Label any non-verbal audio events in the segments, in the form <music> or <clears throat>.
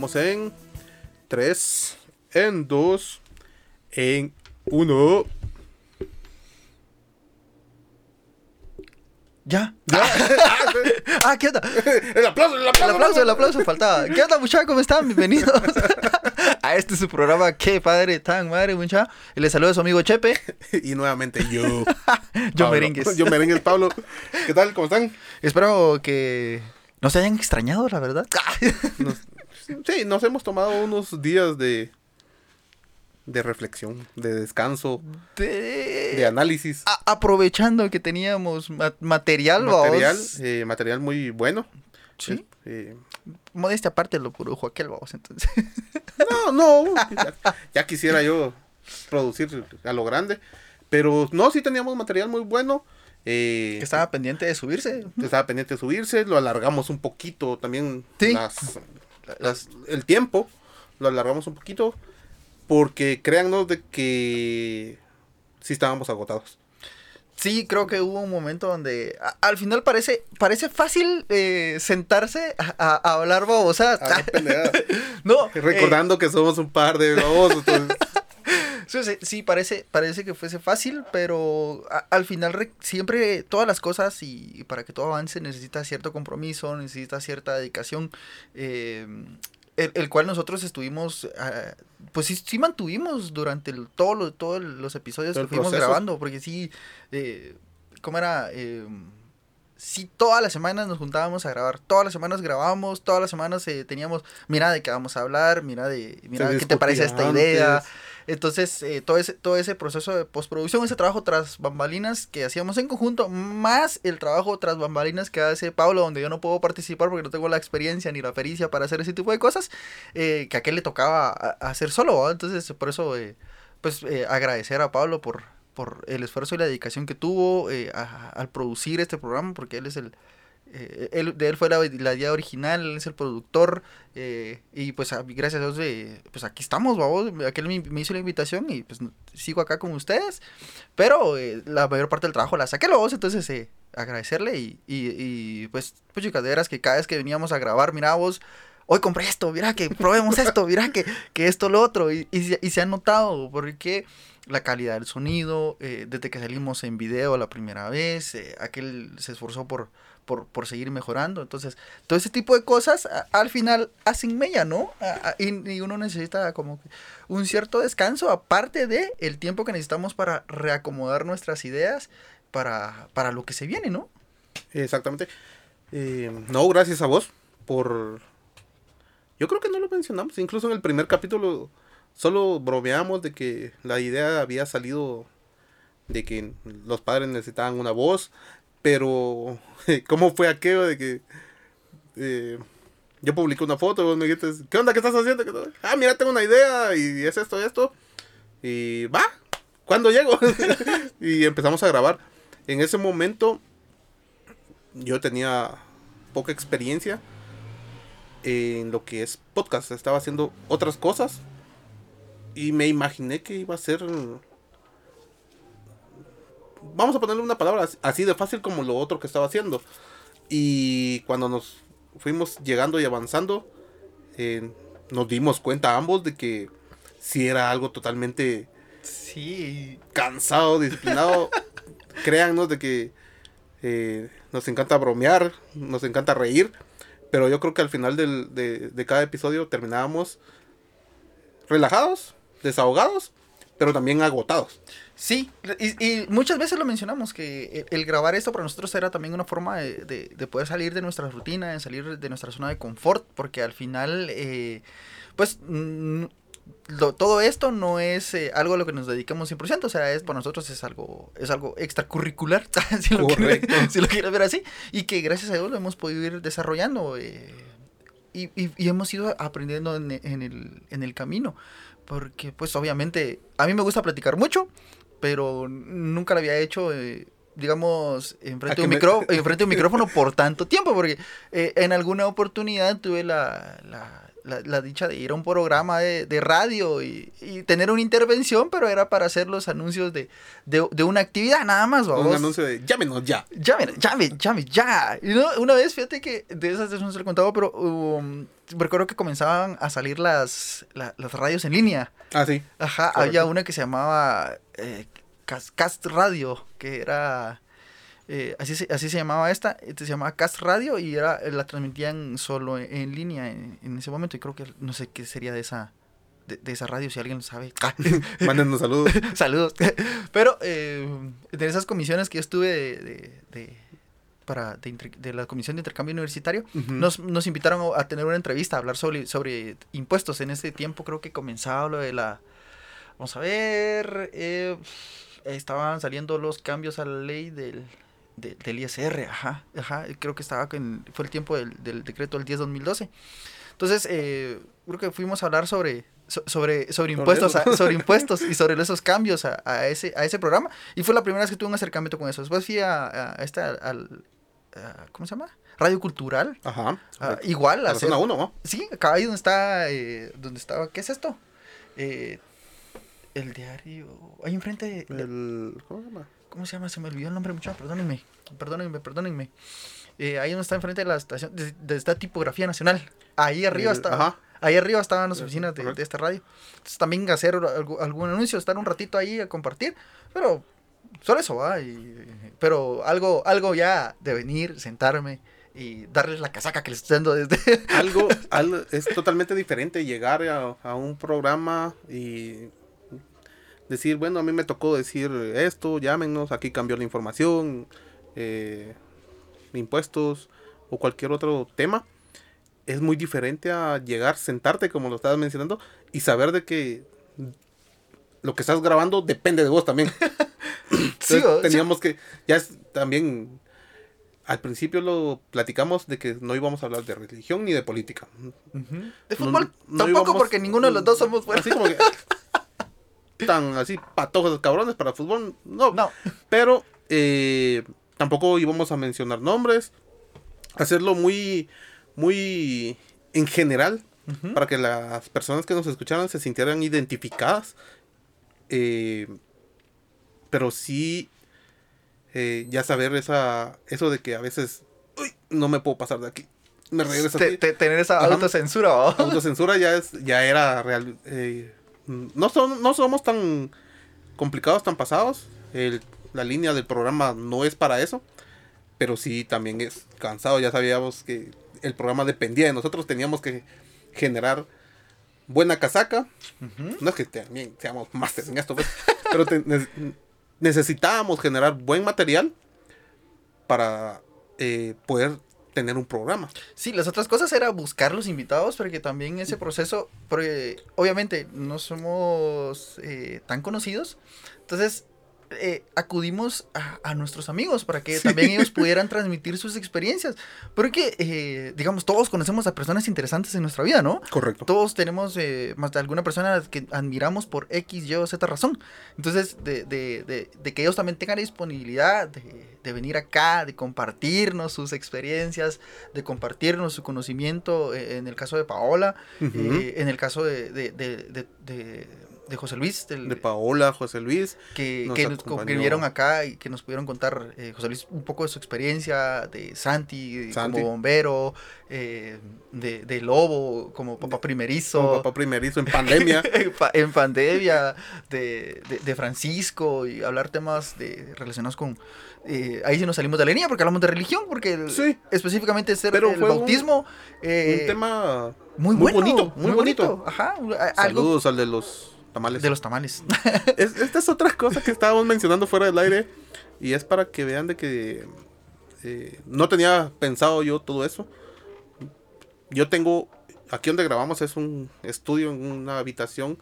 Vamos en 3, en 2, en 1. Ya. <laughs> ah, ¿qué onda? El aplauso, el aplauso. El aplauso, el aplauso faltaba. ¿Qué onda, muchachos? ¿Cómo están? Bienvenidos <laughs> a este su programa. Qué padre, tan madre, muchachos. Y les saluda a su amigo Chepe. <laughs> Y nuevamente yo. Yo. Merengues. Yo Merengues, Pablo. ¿Qué tal? ¿Cómo están? Espero que no se hayan extrañado, la verdad. Nos- sí, nos hemos tomado unos días de, de reflexión, de descanso, De- de análisis. a- aprovechando que teníamos ma- material, material, eh, material muy bueno. Sí. Eh, Modestia aparte lo produjo aquel, vamos. Entonces. <laughs> no, no. Ya, ya quisiera yo producir a lo grande. Pero no, sí teníamos material muy bueno. eh, que estaba pendiente de subirse. estaba pendiente de subirse, lo alargamos un poquito también Sí. las- las- el tiempo, lo alargamos un poquito porque créannos de que sí estábamos agotados. Sí, creo que hubo un momento donde a- al final parece parece fácil eh, sentarse a, hablar babosadas. <laughs> No, eh, Recordando que somos un par de babosos. entonces, Sí, sí, parece, parece que fuese fácil, pero a- al final re- siempre todas las cosas y, y para que todo avance necesita cierto compromiso, necesita cierta dedicación, eh, el, el cual nosotros estuvimos, ah, pues sí, sí mantuvimos durante el- todo lo- todos los episodios Todo que fuimos proceso. grabando, porque sí, eh, ¿cómo era? Eh, sí, todas las semanas nos juntábamos a grabar, todas las semanas grabábamos, todas las semanas eh, teníamos, mira de qué vamos a hablar, mira de, mira qué te parece esta idea. Entonces, eh, todo, ese, todo ese proceso de postproducción, ese trabajo tras bambalinas que hacíamos en conjunto, más el trabajo tras bambalinas que hace Pablo, donde yo no puedo participar porque no tengo la experiencia ni la pericia para hacer ese tipo de cosas, eh, que a aquel le tocaba hacer solo. Entonces, por eso, eh, pues, eh, agradecer a Pablo por, por el esfuerzo y la dedicación que tuvo eh, al producir este programa, porque él es el... eh, él, de él fue la, la idea original, él es el productor, eh, y pues a- gracias a Dios, eh, pues aquí estamos, babos. Aquel me, hizo la invitación y pues sigo acá con ustedes. Pero eh, la mayor parte del trabajo la saqué los, entonces agradecerle y, y, pues, pues chicas, de veras que cada vez que veníamos a grabar, mira vos, hoy compré esto, mira que probemos esto, mira que, que esto, lo otro. Y, y, y se ha notado porque la calidad del sonido, desde que salimos en video la primera vez, aquel se esforzó por, por, por seguir mejorando. Entonces, todo ese tipo de cosas al final hacen mella, ¿no? Y, uno necesita como un cierto descanso, aparte de el tiempo que necesitamos para reacomodar nuestras ideas para, para lo que se viene, ¿no? Exactamente. Eh, no, gracias a vos por... Yo creo que no lo mencionamos. Incluso en el primer capítulo solo bromeamos de que la idea había salido de que los padres necesitaban una voz. Pero, <laughs> ¿cómo fue aquello de que eh, yo publiqué una foto vos me dijiste, ¿qué onda? ¿Qué estás haciendo? Ah, mira, tengo una idea y es esto esto. Y va, ¿cuándo llego? <laughs> y empezamos a grabar. En ese momento yo tenía poca experiencia en lo que es podcast. Estaba haciendo otras cosas. Y me imaginé que iba a ser... Vamos a ponerle una palabra as- así de fácil como lo otro que estaba haciendo. Y cuando nos fuimos llegando y avanzando, eh, nos dimos cuenta ambos de que si era algo totalmente Sí. cansado, disciplinado. <laughs> Créannos de que eh, nos encanta bromear, nos encanta reír, pero yo creo que al final del- de, de cada episodio terminábamos relajados, desahogados, pero también agotados. Sí, y, y muchas veces lo mencionamos, que el, el grabar esto para nosotros era también una forma de, de- de poder salir de nuestra rutina, de salir de nuestra zona de confort, porque al final, eh, pues, mm, lo- todo esto no es eh, algo a lo que nos dedicamos 100%, o sea, es para nosotros es algo, es algo extracurricular, <laughs> si lo, quieres, si lo quieres ver así, y que gracias a Dios lo hemos podido ir desarrollando. eh, y, y- y hemos ido aprendiendo en, en el, en el camino. Porque, pues, obviamente, a mí me gusta platicar mucho, pero nunca lo había hecho, eh, digamos, ¿A enfrente de, un me- micro, <laughs> enfrente de un micrófono por tanto tiempo, porque eh, en alguna oportunidad tuve la, la, la, la dicha de ir a un programa de, de radio y, y tener una intervención, pero era para hacer los anuncios de, de, de una actividad nada más, Un anuncio de llámenos ya. Llame, llame, llame, ya. Y no, una vez, fíjate que de esas veces no se lo he contado, pero um, recuerdo que comenzaban a salir las, la- las radios en línea. Ah, sí. Ajá, Correcto. había una que se llamaba eh, Cas- Cast Radio, que era... eh, así, se, así se llamaba esta, este se llamaba Cast Radio y era, la transmitían solo en, en línea en, en ese momento y creo que no sé qué sería de esa, de, de esa radio, si alguien lo sabe. <laughs> Mándenos saludos. <laughs> Saludos. Pero eh, de esas comisiones que yo estuve de, de, de- para, de, la comisión de intercambio universitario, nos, nos invitaron a tener una entrevista, a hablar sobre, sobre impuestos. En ese tiempo creo que comenzaba lo de la... Vamos a ver, eh, estaban saliendo los cambios a la ley del, de- del ISR, ajá, ajá, creo que estaba, en, fue el tiempo del, del decreto del 10-2012. Entonces, eh, creo que fuimos a hablar sobre, so- sobre, sobre impuestos, a- sobre <laughs> impuestos y sobre esos cambios a, a ese, a ese programa. Y fue la primera vez que tuve un acercamiento con eso. Después fui a, a esta, al, ¿cómo se llama? Radio Cultural. Ajá. Igual, A la hacer- zona 1, ¿no? Sí, acá ahí donde está, eh, donde estaba, ¿qué es esto? Eh, el diario, ahí enfrente, de- El, ¿Cómo se llama? ¿cómo se llama? Se me olvidó el nombre mucho, perdónenme, perdónenme, perdónenme. Eh, ahí donde está enfrente de la estación, de, de esta tipografía nacional, ahí arriba El- está, ajá. ahí arriba estaban las Eh, oficinas de, de esta radio. Entonces también hacer algu- algún anuncio, estar un ratito ahí a compartir, pero solo eso va, y, pero algo, algo ya de venir, sentarme y darles la casaca que les estoy dando desde... algo, <laughs> algo- es totalmente diferente llegar a, a un programa y decir, bueno, a mí me tocó decir esto, llámenos, aquí cambió la información, eh, impuestos o cualquier otro tema. Es muy diferente a llegar, sentarte, como lo estabas mencionando, y saber de que lo que estás grabando depende de vos también. <laughs> Sí, teníamos que, ya es también, al principio lo platicamos de que no íbamos a hablar de religión ni de política. De No- fútbol no tampoco íbamos- porque ninguno de los dos somos buenos. Así como que <laughs> tan así patojos cabrones para fútbol, no. No, Pero eh, tampoco íbamos a mencionar nombres, hacerlo muy muy en general para que las personas que nos escucharan se sintieran identificadas. Eh, pero sí, eh, ya saber esa, eso de que a veces, uy, no me puedo pasar de aquí. Me regreso Te- aquí. te- tener esa Ajá. autocensura, ¿va? Autocensura ya es, ya era real. eh, no, son, no somos tan complicados, tan pasados. El- la línea del programa no es para eso. Pero sí también es cansado. Ya sabíamos que el programa dependía de nosotros. Teníamos que generar buena casaca. No es que también seamos másteres en esto, pues, <laughs> pero te- ne- necesitábamos generar buen material para eh, poder tener un programa. Sí, las otras cosas era buscar los invitados, porque también ese proceso, porque obviamente no somos eh, tan conocidos, entonces eh, acudimos a, a nuestros amigos para que también ellos pudieran transmitir sus experiencias, porque eh, digamos, todos conocemos a personas interesantes en nuestra vida, ¿no? Correcto. Todos tenemos eh, más de alguna persona que admiramos por X, Y o Z razón. Entonces, de, de, de, de que ellos también tengan la disponibilidad de, venir acá, de compartirnos sus experiencias, de compartirnos su conocimiento, en el caso de Paola, en el caso de, de, José Luis, del- de Paola, José Luis. que, nos que, nos, que vinieron acá y que nos pudieron contar, eh, José Luis, un poco de su experiencia, de Santi, Santi. como bombero, eh, de, de Lobo, como papá primerizo. Como papá primerizo en pandemia. <laughs> en, pa- en pandemia de, de- de Francisco y hablar temas de, relacionados con... eh, ahí sí nos salimos de la línea porque hablamos de religión, porque el- Sí. específicamente ser Pero el fue un- bautismo... eh, un tema muy, muy bueno, bonito, muy bonito. Ajá, algo Saludos al de los tamales. de los tamales. <laughs> Es- esta es otra cosa que estábamos mencionando fuera del aire. Y es para que vean de que eh, no tenía pensado yo todo eso. Yo tengo, aquí donde grabamos es un estudio en una habitación.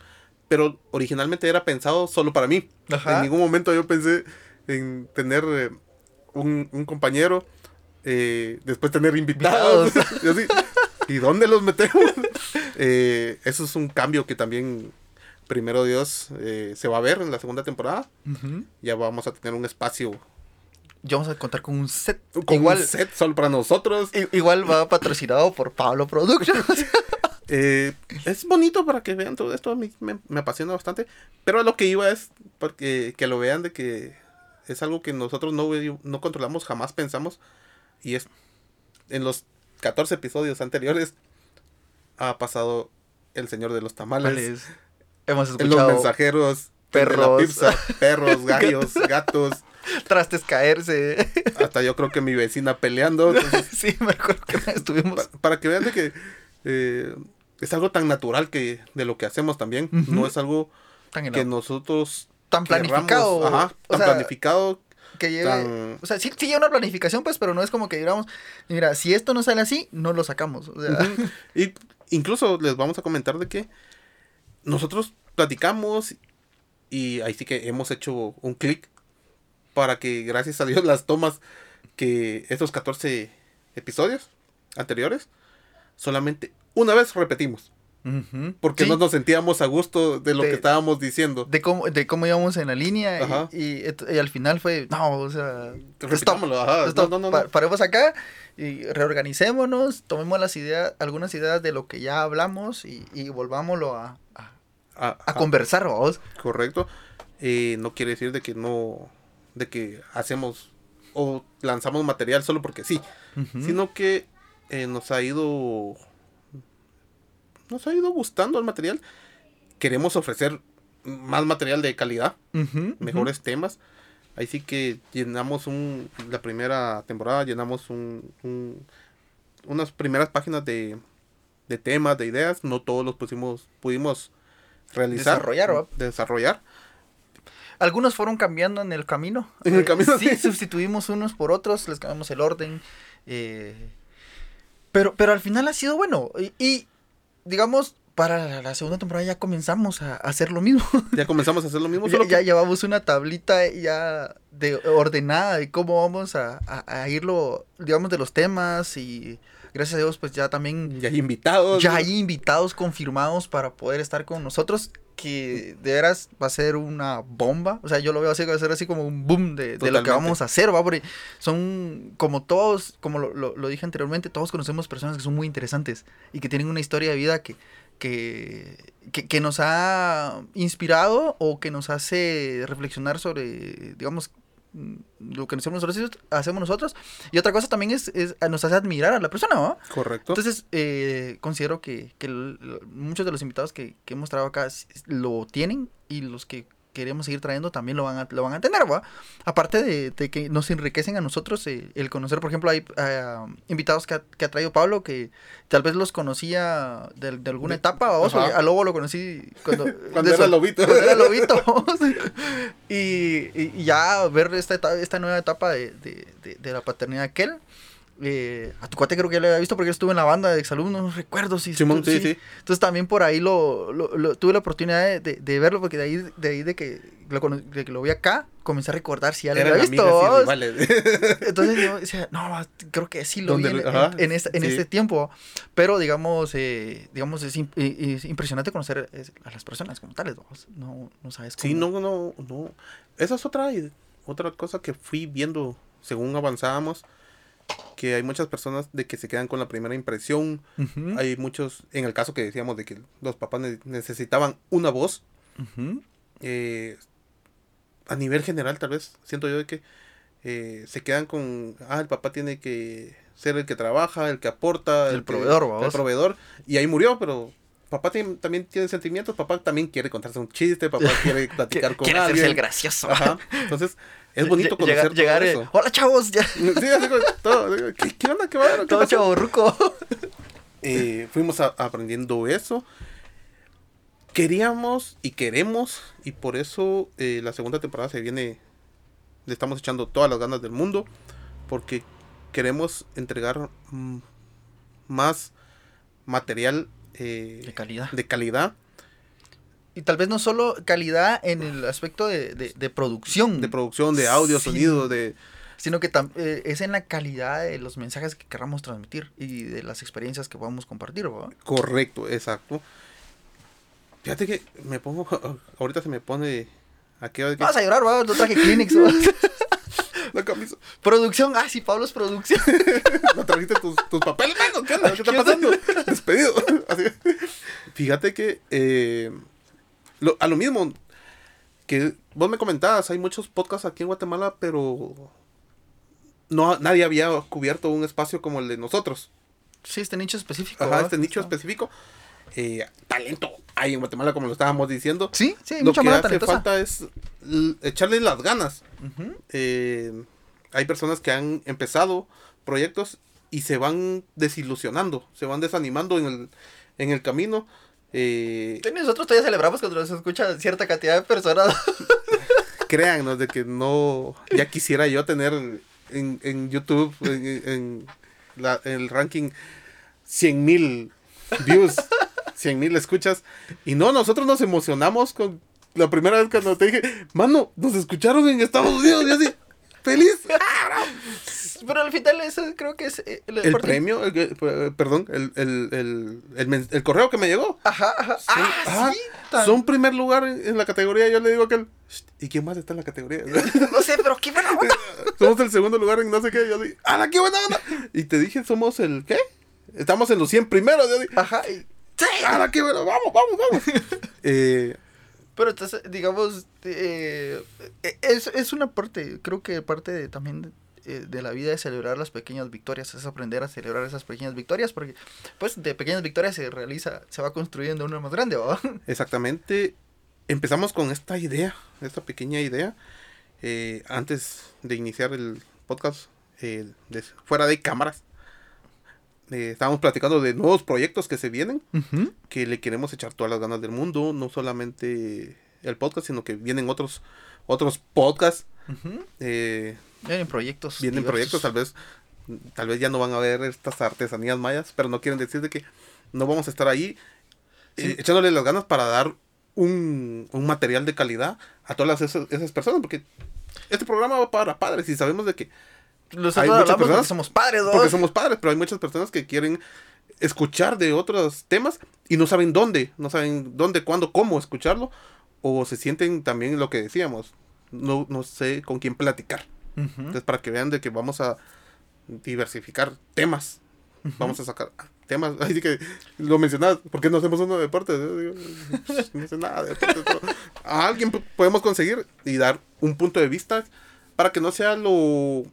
Pero originalmente era pensado solo para mí. Ajá. En ningún momento yo pensé en tener eh, un, un compañero. eh, después tener invitados. <laughs> y, así, ¿Y dónde los metemos? <laughs> Eso es un cambio que también, primero Dios, eh, se va a ver en la segunda temporada. Ya vamos a tener un espacio Ya vamos a contar con un set. con igual, un set solo para nosotros. igual va patrocinado por Pablo Productions. <laughs> Eh, es bonito para que vean todo esto, a mí me, me apasiona bastante, pero a lo que iba es porque que lo vean de que es algo que nosotros no, no controlamos, jamás pensamos, y es en los 14 episodios anteriores ha pasado el señor de los tamales. Hemos escuchado los mensajeros, perros, pizza, <laughs> perros, gallos, gatos, trastes caerse. Hasta yo creo que mi vecina peleando. <laughs> sí, me acuerdo que estuvimos. Para, que vean de que eh, es algo tan natural que de lo que hacemos también. No es algo tan que nosotros. Tan planificado. ajá, tan planificado. Que lleve, O sea, sí, sí lleva una planificación, pues, pero no es como que digamos, mira, si esto no sale así, no lo sacamos. O sea. Y incluso les vamos a comentar de que nosotros platicamos y ahí sí que hemos hecho un clic para que gracias a Dios las tomas que estos 14 episodios anteriores solamente una vez repetimos. Porque no nos sentíamos a gusto de lo que estábamos diciendo. De cómo, de cómo íbamos en la línea y, al final fue, no, o sea, paremos acá y reorganicémonos, tomemos las ideas, algunas ideas de lo que ya hablamos y, y volvámoslo a, a, conversar, vamos. Correcto. Eh, no quiere decir de que no de que hacemos o lanzamos material solo porque sí, sino que eh, nos ha ido nos ha ido gustando el material. Queremos ofrecer más material de calidad, mejores temas. Ahí sí que llenamos un, la primera temporada, llenamos un, unas primeras páginas de, de temas, de ideas. No todos los pusimos, pudimos realizar. Desarrollar, Desarrollar. Algunos fueron cambiando en el camino. En el camino. sí, <laughs> sustituimos unos por otros, les cambiamos el orden. Eh, pero, pero al final ha sido bueno. Y, digamos, para la segunda temporada <laughs> ya comenzamos a hacer lo mismo. Ya comenzamos a hacer lo mismo. ya, ya, llevamos una tablita ya de ordenada de cómo vamos a, a, irlo, digamos, de los temas y gracias a Dios pues ya también... Ya hay invitados. Ya hay invitados confirmados para poder estar con nosotros que de veras va a ser una bomba. O sea, yo lo veo así, va a ser así como un boom de, lo que vamos a hacer, ¿va? Porque son como todos, como lo, dije anteriormente, todos conocemos personas que son muy interesantes y que tienen una historia de vida que, que, que nos ha inspirado o que nos hace reflexionar sobre, digamos, lo que nosotros hacemos nosotros. Y otra cosa también es, es nos hace admirar a la persona, ¿no? Correcto. Entonces, eh, considero que, que muchos de los invitados que, que hemos traído acá lo tienen y los que queremos seguir trayendo también lo van a, lo van a tener, ¿va? Aparte de, de, que nos enriquecen a nosotros eh, el conocer, por ejemplo, hay eh, invitados que ha, que ha, traído Pablo que tal vez los conocía de, de alguna etapa, o a Lobo lo conocí cuando, <laughs> cuando era lobito. Cuando era lobito. <laughs> <laughs> y, y, ya ver esta, esta nueva etapa de, de la paternidad de aquel eh, a tu cuate creo que ya lo había visto porque estuve en la banda de exalumnos, no recuerdo si... Simón, sí, sí, Entonces también por ahí lo, lo, tuve la oportunidad de, de, verlo porque de ahí de, ahí de, que, lo, de que lo vi acá, comencé a recordar si ya lo había visto. <laughs> Entonces yo decía, no, creo que sí lo vi en, en, este, en este tiempo. Pero digamos, eh, digamos es, es, impresionante conocer a las personas como tales, no, no sabes cómo. Sí, no, no, no. Esa es otra, otra cosa que fui viendo según avanzábamos que hay muchas personas de que se quedan con la primera impresión. Hay muchos, en el caso que decíamos de que los papás necesitaban una voz. Eh, a nivel general, tal vez, siento yo de que eh, se quedan con, ah, el papá tiene que ser el que trabaja, el que aporta, el, proveedor, el proveedor. Y ahí murió, pero papá también tiene sentimientos, papá también quiere contarse un chiste, papá <laughs> quiere platicar con quiere alguien. el gracioso. <laughs> Entonces, es bonito conocer llegar, todo eso. Hola, chavos. Ya. Sí, así todo. ¿Qué, ¿Qué, onda? ¿Qué va? todo chavo ruco. <laughs> Eh, fuimos aprendiendo eso. Queríamos y queremos, y por eso eh, la segunda temporada se viene. Le estamos echando todas las ganas del mundo, porque queremos entregar mm, más material eh, de calidad. De calidad y tal vez no solo calidad en el aspecto de, de, producción. De producción, de audio, sonido, de... Sino que eh, es en la calidad de los mensajes que queramos transmitir y de las experiencias que podamos compartir, ¿verdad? Correcto, exacto. Fíjate que me pongo, <laughs> ahorita se me pone... Aquí, Vas a llorar, ¿verdad? No traje Kleenex, permiso. <laughs> Producción, ah, sí, Pablo es producción. <laughs> ¿No trajiste tus, tus papeles? ¿Qué onda? ¿Qué está pasando? Despedido. Así. Fíjate que eh, lo- a lo mismo que vos me comentabas, hay muchos podcasts aquí en Guatemala, pero no nadie había cubierto un espacio como el de nosotros. Sí, este nicho específico. Ajá, este nicho Está- específico. Eh, talento hay en Guatemala, como lo estábamos diciendo. Sí, sí, hay lo mucha que hace talentosa. falta es echarle las ganas. Eh, hay personas que han empezado proyectos y se van desilusionando, se van desanimando en el, en el camino. Eh, Sí, Nosotros todavía celebramos cuando nos escucha cierta cantidad de personas. <laughs> créannos de que no, ya quisiera yo tener en, en YouTube, en, en la- en el ranking 100 mil views, 100 mil escuchas. Y no, nosotros nos emocionamos con la primera vez cuando te dije, mano, nos escucharon en Estados Unidos. Y así, feliz. <laughs> Pero al final eso creo que es... eh, El parte- premio, el eh, perdón, el, el, el, el el correo que me llegó. Ajá, ajá. Son, ah, ajá, sí. tan- son primer lugar en, en la categoría. Yo le digo a aquel, "Shh, ¿y quién más está en la categoría? <laughs> No sé, pero qué buena onda. <laughs> somos el segundo lugar en no sé qué. Yo digo, ¡ah, qué buena onda! Y te dije, somos el, ¿qué? Estamos en los 100 primeros. Yo digo, Ajá. y- Sí. ¡ah, qué bueno! ¡Vamos, vamos, vamos! <laughs> eh, Pero entonces, digamos, eh, es, es una parte, creo que parte de, también de, eh, de la vida es celebrar las pequeñas victorias, es aprender a celebrar esas pequeñas victorias, porque pues de pequeñas victorias se realiza, se va construyendo una más grande, ¿va? <laughs> exactamente. Empezamos con esta idea, esta pequeña idea. eh, antes de iniciar el podcast, eh, de- fuera de cámaras. eh, estábamos platicando de nuevos proyectos que se vienen. que le queremos echar todas las ganas del mundo, no solamente el podcast, sino que vienen otros otros podcasts, eh, Vienen proyectos. vienen diversos. proyectos, tal vez tal vez ya no van a ver estas artesanías mayas, pero no quieren decir de que no vamos a estar ahí eh, Sí. echándole las ganas para dar un, un material de calidad a todas esas, esas personas, porque este programa va para padres y sabemos de que Nosotros Hay muchas hablamos porque personas- somos padres, ¿va? porque somos padres, pero hay muchas personas que quieren escuchar de otros temas y no saben dónde, no saben dónde, cuándo, cómo escucharlo, o se sienten también lo que decíamos, no, no sé con quién platicar. Entonces, para que vean de que vamos a diversificar temas, vamos a sacar temas, <laughs> así que lo mencionas, ¿por qué no hacemos uno de deportes? Digo, no sé nada de deportes, pero a alguien podemos conseguir y dar un punto de vista para que no sea lo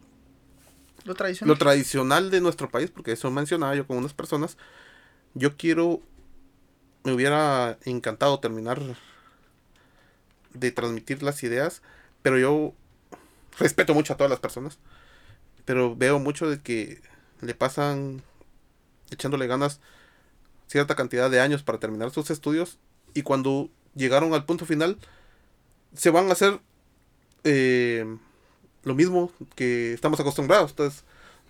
Lo tradicional. lo tradicional de nuestro país, porque eso mencionaba yo con unas personas, yo quiero, me hubiera encantado terminar de transmitir las ideas, pero yo respeto mucho a todas las personas, pero veo mucho de que le pasan echándole ganas cierta cantidad de años para terminar sus estudios y cuando llegaron al punto final se van a hacer eh, lo mismo que estamos acostumbrados. Entonces,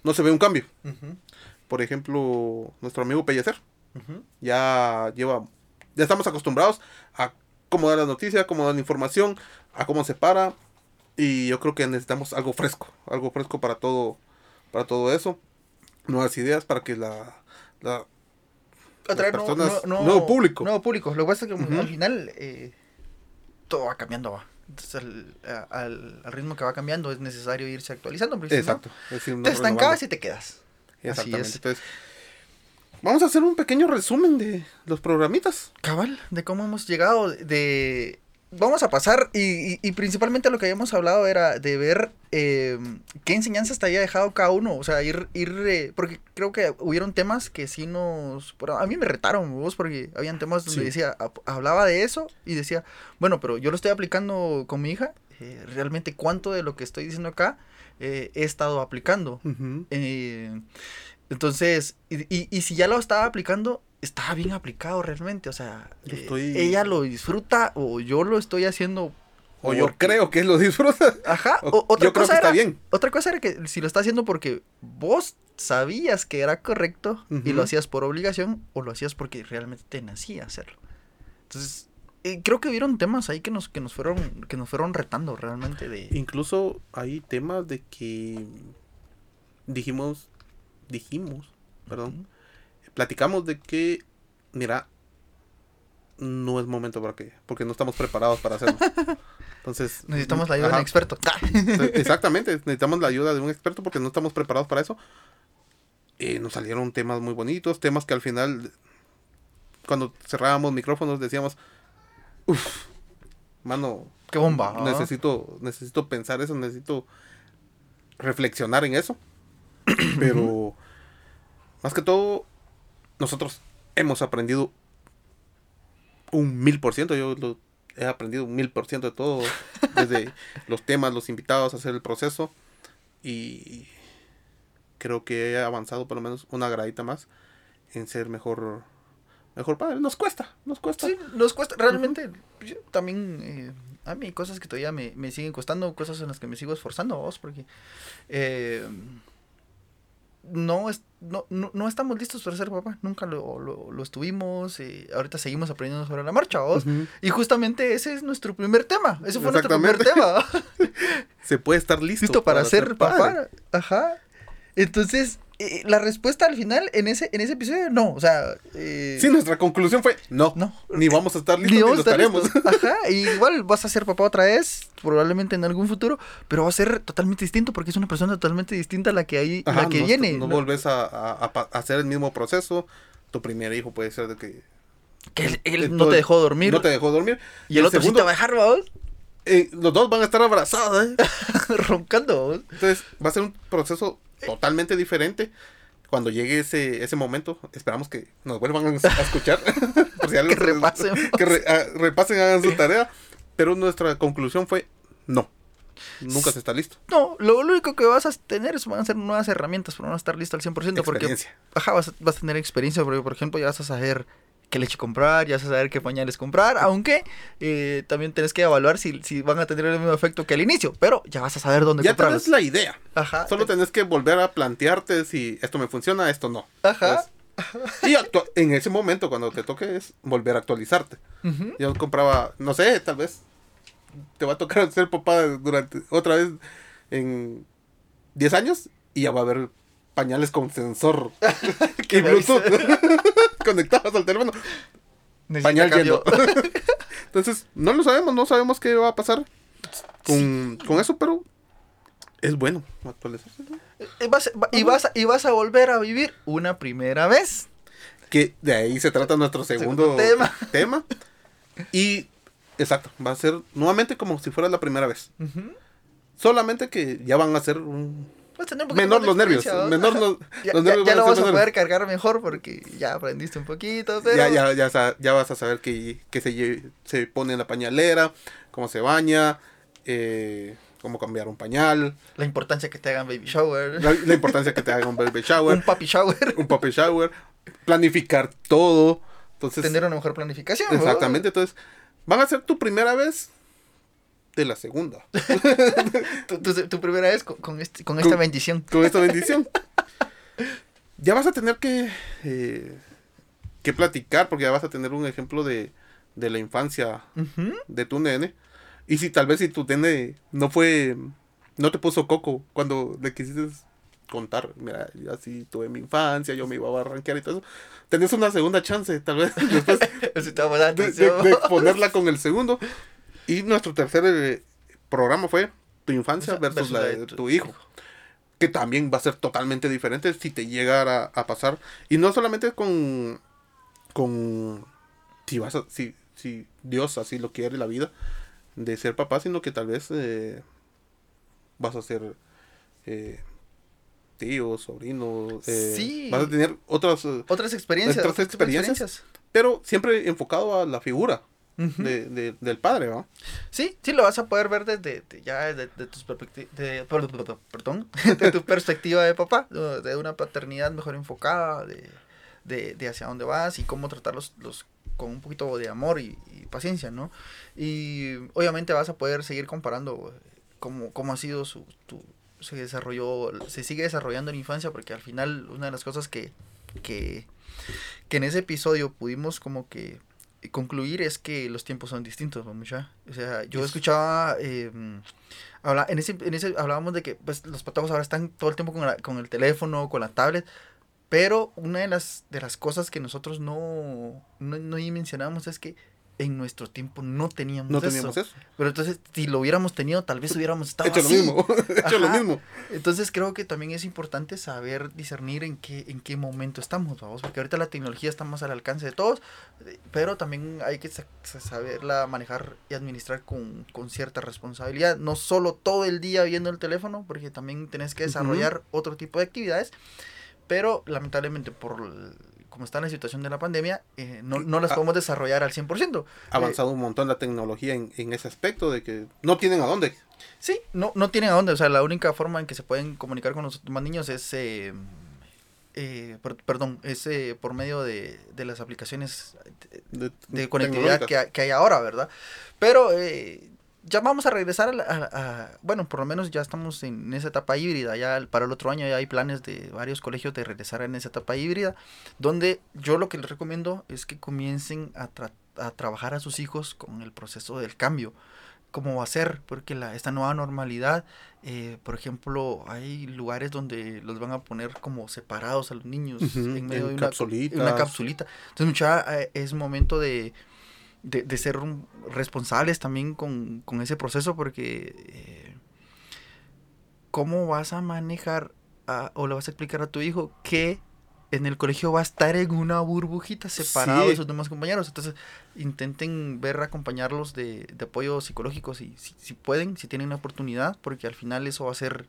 no se ve un cambio. Por ejemplo, nuestro amigo Pellecer ya lleva, ya estamos acostumbrados a cómo dar la noticia, cómo dar la información, a cómo se para. Y yo creo que necesitamos algo fresco, algo fresco para todo, para todo eso. Nuevas ideas para que la, la Atraer personas- nuevo- nuevo público. Nuevo público. Lo que pasa es que al final eh, todo va cambiando, va. Entonces, al, al- al ritmo que va cambiando es necesario irse actualizando. porque si no, exacto. es decir, no te estancas y te quedas. Exactamente. Así es. Entonces, vamos a hacer un pequeño resumen de los programitas. Cabal, de cómo hemos llegado, de... Vamos a pasar, y, y- y principalmente lo que habíamos hablado era de ver eh, qué enseñanzas te había dejado cada uno, o sea, ir, ir eh, porque creo que hubieron temas que sí nos, a mí me retaron, vos, porque habían temas donde Sí. decía, hab- hablaba de eso y decía, bueno, pero yo lo estoy aplicando con mi hija, eh, realmente cuánto de lo que estoy diciendo acá he estado aplicando. Entonces, y- y si ya lo estaba aplicando, estaba bien aplicado realmente. O sea, eh, estoy- ella lo disfruta o yo lo estoy haciendo. O yo creo que lo disfruta. Ajá. O- o- otra yo creo cosa que está bien. Otra cosa era que si lo está haciendo porque vos sabías que era correcto y lo hacías por obligación o lo hacías porque realmente te nacía hacerlo. Entonces, eh, creo que hubieron temas ahí que nos, que nos fueron, que nos fueron retando realmente de. Incluso hay temas de que dijimos, dijimos, perdón, platicamos de que, mira, no es momento para que, porque no estamos preparados para hacerlo. <laughs> Entonces. Necesitamos la ayuda de ajá. un experto. <laughs> Exactamente, necesitamos la ayuda de un experto porque no estamos preparados para eso. Y nos salieron temas muy bonitos, temas que al final, cuando cerrábamos micrófonos, decíamos, uff, mano, Qué bomba. necesito, necesito pensar eso, necesito reflexionar en eso. <clears throat> Pero, más que todo, nosotros hemos aprendido un mil por ciento. Yo lo he aprendido un mil por ciento de todo. <laughs> Desde los temas, los invitados, hacer el proceso. Y creo que he avanzado por lo menos una gradita más en ser mejor, mejor padre. Nos cuesta, nos cuesta. Sí, nos cuesta, realmente, yo también, eh, a mí hay cosas que todavía me, me siguen costando, cosas en las que me sigo esforzando, vos, porque eh, no, es, no, no, no estamos listos para ser papá, nunca lo, lo, lo estuvimos, eh, ahorita seguimos aprendiendo sobre la marcha, vos, Ujú. y justamente ese es nuestro primer tema, ese fue nuestro primer tema, <laughs> Se puede estar listo, listo para, ser, papá, ajá, entonces, eh, la respuesta al final, en ese, en ese episodio, no, o sea... eh, Sí, nuestra conclusión fue, no, No. ni vamos a estar listos Ni ni, lo estaremos. Ajá, y igual vas a ser papá otra vez, probablemente en algún futuro, pero va a ser totalmente distinto porque es una persona totalmente distinta a la que Ajá, la que no, viene. No, ¿no? volvés a, a- a hacer el mismo proceso. Tu primer hijo puede ser de que Que él, él no te dejó dormir. no te dejó dormir. y el, otro sí te va a dejar, vamos, eh, los dos van a estar abrazados. ¿eh? <laughs> roncando. Entonces va a ser un proceso totalmente diferente. Cuando llegue ese, ese momento, esperamos que nos vuelvan a <laughs> escuchar. <laughs> por si algo Que se- repasemos. Que re- ah, repasen, hagan su tarea. Pero nuestra conclusión fue no. Nunca se está listo. No, lo, único que vas a tener es, van a ser nuevas herramientas, pero no estar listo al 100% porque ajá, vas, a, vas a tener experiencia, porque por ejemplo ya vas a saber qué leche comprar, ya saber qué pañales comprar, aunque eh, también tienes que evaluar si, si van a tener el mismo efecto que al inicio, pero ya vas a saber dónde Ya comprarlos. tenés la idea. Ajá. Solo tenés que volver a plantearte si esto me funciona, esto no. Ajá. Entonces, y en ese momento, cuando te toque, es volver a actualizarte. Ujú. Yo compraba, no sé, tal vez te va a tocar <laughs> ser papá durante otra vez en 10 años y ya va a haber pañales con sensor <laughs> Que y Bluetooth <laughs> conectados al teléfono. Necesita Pañal cambio. yendo. <laughs> Entonces, no lo sabemos, no sabemos qué va a pasar con, con eso, pero es bueno actualizarse. ¿no? Y vas, va- y, vas, a- y vas a volver a vivir una primera vez. Que de ahí se trata nuestro segundo, Segundo tema. tema. Y, exacto, va a ser nuevamente como si fuera la primera vez. Solamente que ya van a ser un... Tener un Menor los <laughs> nervios. Menor los, Ya, los nervios ya lo vas a poder cargar mejor porque ya aprendiste un poquito, pero... Ya, ya, ya, vas a saber que, que se, se pone en la pañalera, cómo se baña, eh, cómo cambiar un pañal, La importancia que te hagan baby shower. la, la importancia que te haga un baby shower, <laughs> un papi shower. un papi shower, planificar todo. Entonces, tener una mejor planificación. exactamente, entonces, van a ser tu primera vez de la segunda. <laughs> Tu, tu- tu primera vez con, con este- con esta Con- bendición. con esta bendición. Ya vas a tener que, eh, que platicar, porque ya vas a tener un ejemplo de, de la infancia de tu nene. Y si tal vez si tu nene no fue, no te puso coco cuando le quisiste contar, mira, yo así tuve mi infancia, yo me iba a barranquear y todo eso, tenés una segunda chance, tal vez, <laughs> después <laughs> de, de- de exponerla con el segundo. Y nuestro tercer eh, programa fue tu infancia versus, la de tu hijo. Que también va a ser totalmente diferente si te llegara a pasar. Y no solamente con. con. Si vas a. Si, si Dios así lo quiere la vida. De ser papá, sino que tal vez. eh, vas a ser. eh, tío, sobrino. eh, Sí. Vas a tener otras. eh, Otras experiencias. Otras experiencias. pero siempre enfocado a la figura De, de- del padre, ¿va? Sí, sí, lo vas a poder ver desde de- ya de, de tus perspecti- de, per- perdón, <laughs> de tu perspectiva de papá, ¿no? de una paternidad mejor enfocada, de, de, de hacia dónde vas y cómo tratarlos los, con un poquito de amor y, y paciencia, ¿no? Y obviamente vas a poder seguir comparando eh, cómo, cómo ha sido su, tu, se desarrolló, se sigue desarrollando en la infancia, porque al final una de las cosas que, que, que en ese episodio pudimos como que concluir es que los tiempos son distintos, ¿no, mucha? O sea, yo Es- escuchaba, eh, habla, en, ese, en ese hablábamos de que pues, los patagos ahora están todo el tiempo con, la- con el teléfono, con la tablet, pero una de las, de las cosas que nosotros no, no, no mencionamos es que en nuestro tiempo no teníamos, No eso. teníamos eso. Pero entonces, si lo hubiéramos tenido, tal vez hubiéramos estado Hecho lo así. mismo. <laughs> Hecho lo mismo. Entonces creo que también es importante saber discernir en qué, en qué momento estamos, vamos, porque ahorita la tecnología está más al alcance de todos, pero también hay que sa- sa- saberla manejar y administrar con, con cierta responsabilidad, no solo todo el día viendo el teléfono, porque también tenés que desarrollar otro tipo de actividades, pero lamentablemente por como está la situación de la pandemia, eh, no, no las Ah. podemos desarrollar al 100%. Ha avanzado un montón la tecnología en, en ese aspecto de que no tienen a dónde. Sí, no, no tienen a dónde. O sea, la única forma en que se pueden comunicar con los demás niños es, eh, eh, per- perdón, es eh, por medio de, de las aplicaciones de, de conectividad que, que hay ahora, ¿verdad? Pero eh, ya vamos a regresar a, la- a- a- bueno, por lo menos ya estamos en esa etapa híbrida. Ya para el otro año ya hay planes de varios colegios de regresar en esa etapa híbrida, donde yo lo que les recomiendo es que comiencen a, tra- a trabajar a sus hijos con el proceso del cambio cómo va a ser, porque la, esta nueva normalidad, eh, por ejemplo, hay lugares donde los van a poner como separados a los niños Ujú, en medio en de una capsulita. Entonces, mucha, eh, es momento de, de, de ser responsables también con, con ese proceso, porque eh, ¿cómo vas a manejar a- o le vas a explicar a tu hijo que en el colegio va a estar en una burbujita separado Sí. de sus demás compañeros? Entonces, intenten ver, acompañarlos de, de apoyo psicológico si, si, si pueden, si tienen la oportunidad, porque al final eso va a ser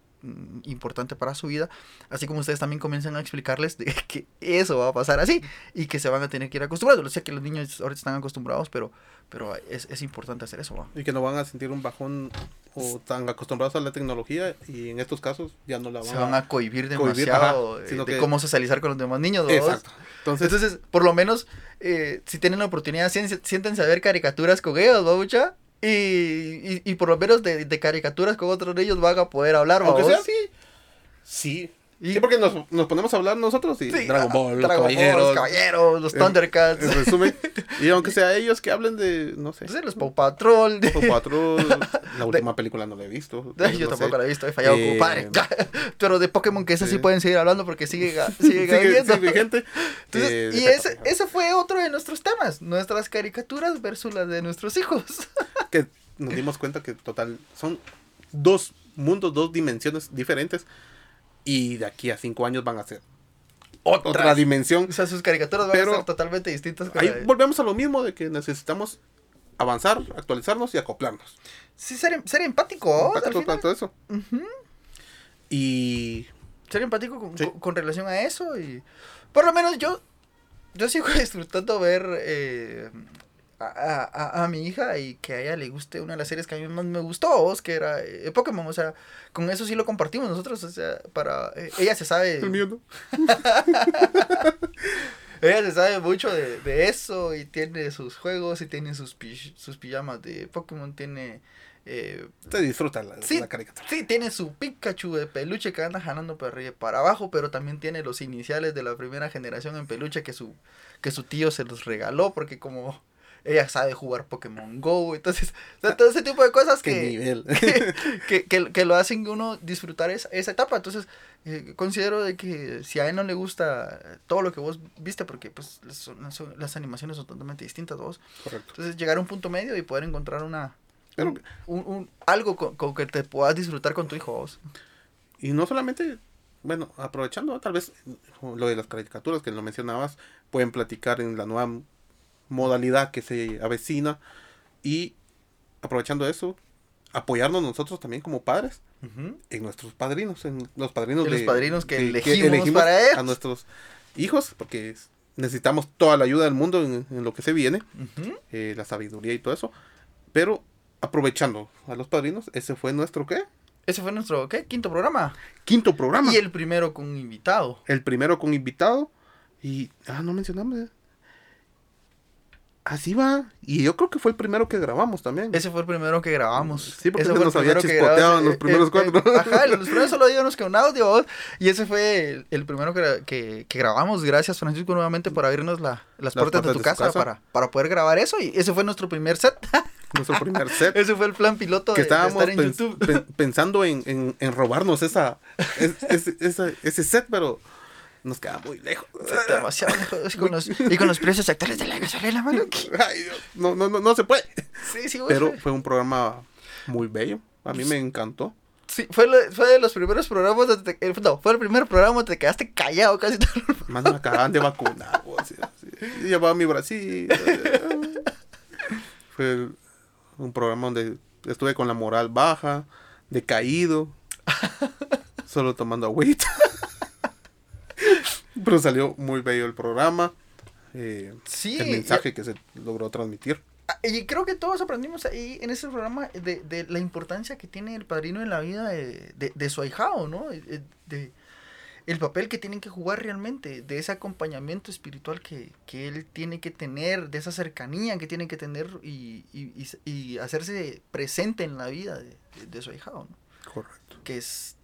importante para su vida, así como ustedes también comienzan a explicarles de <laughs> que eso va a pasar así y que se van a tener que ir acostumbrando. Yo sé que los niños ahorita están acostumbrados, pero, pero es, es importante hacer eso. ¿va? Y que no van a sentir un bajón o tan acostumbrados a la tecnología y en estos casos ya no la van, Se van a cohibir cohibir, demasiado ajá, de- sino de que- cómo socializar con los demás niños. Exacto. Entonces, Entonces, por lo menos, eh, si tienen la oportunidad, siéntense a ver caricaturas con ellos, ¿va, mucha? Y, y, y por lo menos de, de caricaturas con otros niños van a poder hablar, ¿va, aunque sea así, sí. Y- Sí, porque nos, nos ponemos a hablar nosotros y Sí, Dragon Ball, los Dragon Ball, caballeros. los caballeros, los Thundercats. En resumen, <laughs> y aunque sea ellos que hablen de, no sé, Entonces, los Paw Patrol. de- Paw Patrol, <laughs> la última película no la he visto. <laughs> Yo no tampoco sé. la he visto, he fallado Eh, como padre. Pero de Pokémon que esa sí sí. pueden seguir hablando porque sigue, sigue Sigue, sigue vigente. Entonces, Eh, y ese, ese fue otro de nuestros temas, nuestras caricaturas versus las de nuestros hijos. Que nos dimos cuenta que total son dos mundos, dos dimensiones diferentes y de aquí a cinco años van a ser otra dimensión. O sea, sus caricaturas van Pero- a ser totalmente distintas. Ahí la volvemos a lo mismo de que necesitamos avanzar, actualizarnos y acoplarnos. Sí, ser, ser empático, para todo eso. Y Ser empático con, Sí. con- con relación a eso y... Por lo menos yo... Yo sigo <laughs> disfrutando ver eh, a, a- a- a mi hija y que a ella le guste una de las series que a mí más me gustó, vos, que era eh, Pokémon. O sea, con eso sí lo compartimos nosotros. O sea, para... eh, ella se sabe... el mío no. Ella se sabe mucho de, de eso y tiene sus juegos y tiene sus, pi- sus pijamas de Pokémon, tiene... eh, Te disfruta la, Sí. la caricatura. sí, tiene su Pikachu de peluche que anda jalando para para abajo, pero también tiene los iniciales de la primera generación en peluche que su, que su tío se los regaló porque como ella sabe jugar Pokémon Go, entonces o sea, <laughs> todo ese tipo de cosas que, nivel. <laughs> que, que, que lo hacen uno disfrutar esa, esa etapa. Entonces, eh, considero de que si a él no le gusta todo lo que vos viste, porque pues son- son- las animaciones son totalmente distintas, vos. Correcto. Entonces, llegar a un punto medio y poder encontrar una Pero- un, un- algo con, con que te puedas disfrutar con tu hijo, vos. Y no solamente, bueno, aprovechando tal vez lo de las caricaturas que lo mencionabas, pueden platicar en la nueva modalidad que se avecina y aprovechando eso, apoyarnos nosotros también como padres en nuestros padrinos, en los padrinos los que elegimos para a nuestros hijos, porque es- necesitamos toda la ayuda del mundo en, en lo que se viene, eh, la sabiduría y todo eso, pero aprovechando a los padrinos, ese fue nuestro ¿qué? Ese fue nuestro, ¿qué? Quinto programa. Quinto programa. Y el primero con invitado. El primero con invitado. Y. Ah, no mencionamos. Así va. Y yo creo que fue el primero que grabamos también. Ese fue el primero que grabamos. Sí, porque ese fue nos había que chispoteado en los eh, primeros eh, cuatro. eh, Ajá, los <laughs> primeros solo íbamos con audio. ¿vos? Y ese fue el, el primero que, que, que grabamos. Gracias, Francisco, nuevamente por abrirnos la- las, puertas, de tu casa, Para, para poder grabar eso. Y ese fue nuestro primer set. <laughs> Nuestro primer set. ese fue el plan piloto que de, de estábamos estar en YouTube. pen- pensando en, en- en robarnos esa, es- esa- ese set, pero nos queda muy lejos. <laughs> Demasiado lejos. Y con los, y con los precios actuales de la gasolina, mano. <laughs> Ay, no, no, no, no se puede. Sí, sí, güey. Pero fue un programa muy bello. A mí me encantó. Sí, fue, lo- fue de los primeros programas donde te- eh, no, fue el primer programa donde te quedaste callado casi todo el Más me acaban de vacunar. así, así. Llevaba mi bracito. Fue un programa donde estuve con la moral baja, decaído, <laughs> solo tomando agüita. Pero salió muy bello el programa. eh, Sí, el mensaje que se logró transmitir. Ah, Y creo que todos aprendimos ahí en ese programa de, de la importancia que tiene el padrino en la vida de, de, de su ahijado, ¿no? De, de- el papel que tienen que jugar realmente, de ese acompañamiento espiritual que, que él tiene que tener, de esa cercanía que tiene que tener y, y, y, y hacerse presente en la vida de su ahijado, ¿no? Correcto. Que es,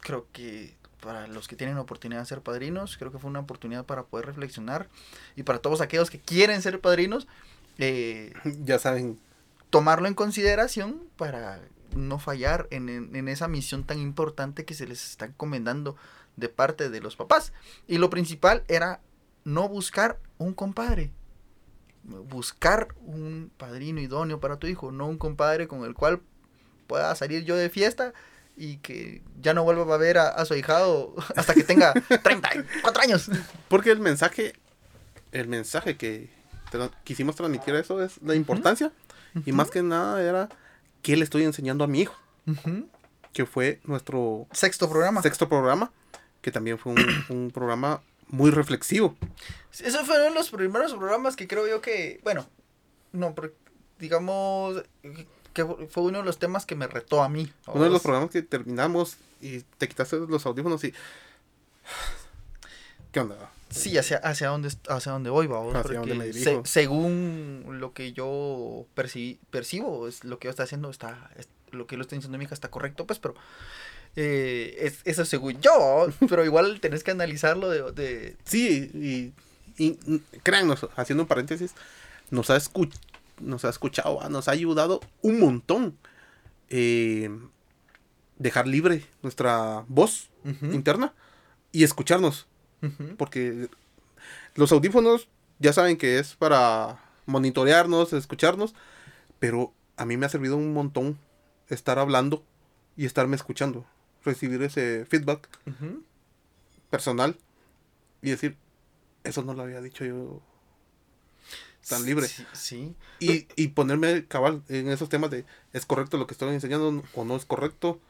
creo que para los que tienen la oportunidad de ser padrinos, creo que fue una oportunidad para poder reflexionar. Y para todos aquellos que quieren ser padrinos, eh, <laughs> Ya saben, tomarlo en consideración para no fallar en, en- en esa misión tan importante que se les está encomendando de parte de los papás. Y lo principal era no buscar un compadre, buscar un padrino idóneo para tu hijo, no un compadre con el cual pueda salir yo de fiesta y que ya no vuelva a ver a, a su ahijado hasta que tenga <laughs> 34 años. porque el mensaje, el mensaje que tra- quisimos transmitir a eso es la importancia. Y más que nada era qué le estoy enseñando a mi hijo, que fue nuestro Sexto programa. sexto programa, que también fue un, <clears throat> un programa muy reflexivo. Esos fueron los primeros programas que creo yo que, bueno, no, pero digamos que fue uno de los temas que me retó a mí. Uno de los programas que terminamos y te quitaste los audífonos y... <sighs> ¿Qué onda? Sí, hacia, hacia dónde hacia dónde voy, vamos, Hacia porque me se- según lo que yo perci- percibo, es lo que yo está haciendo está es- lo que lo está diciendo mi hija está correcto, pues, pero eh, es, eso según yo, <laughs> pero igual tenés que analizarlo de, de Sí, y, y, y créannos, haciendo un paréntesis, nos ha, escu- nos ha escuchado, ah, nos ha ayudado un montón. eh, dejar libre nuestra voz interna y escucharnos. Porque los audífonos ya saben que es para monitorearnos, escucharnos, pero a mí me ha servido un montón estar hablando y estarme escuchando, recibir ese feedback personal y decir, eso no lo había dicho yo tan libre. Sí, sí. Y, y ponerme cabal en esos temas de, ¿es correcto lo que estoy enseñando o no es correcto?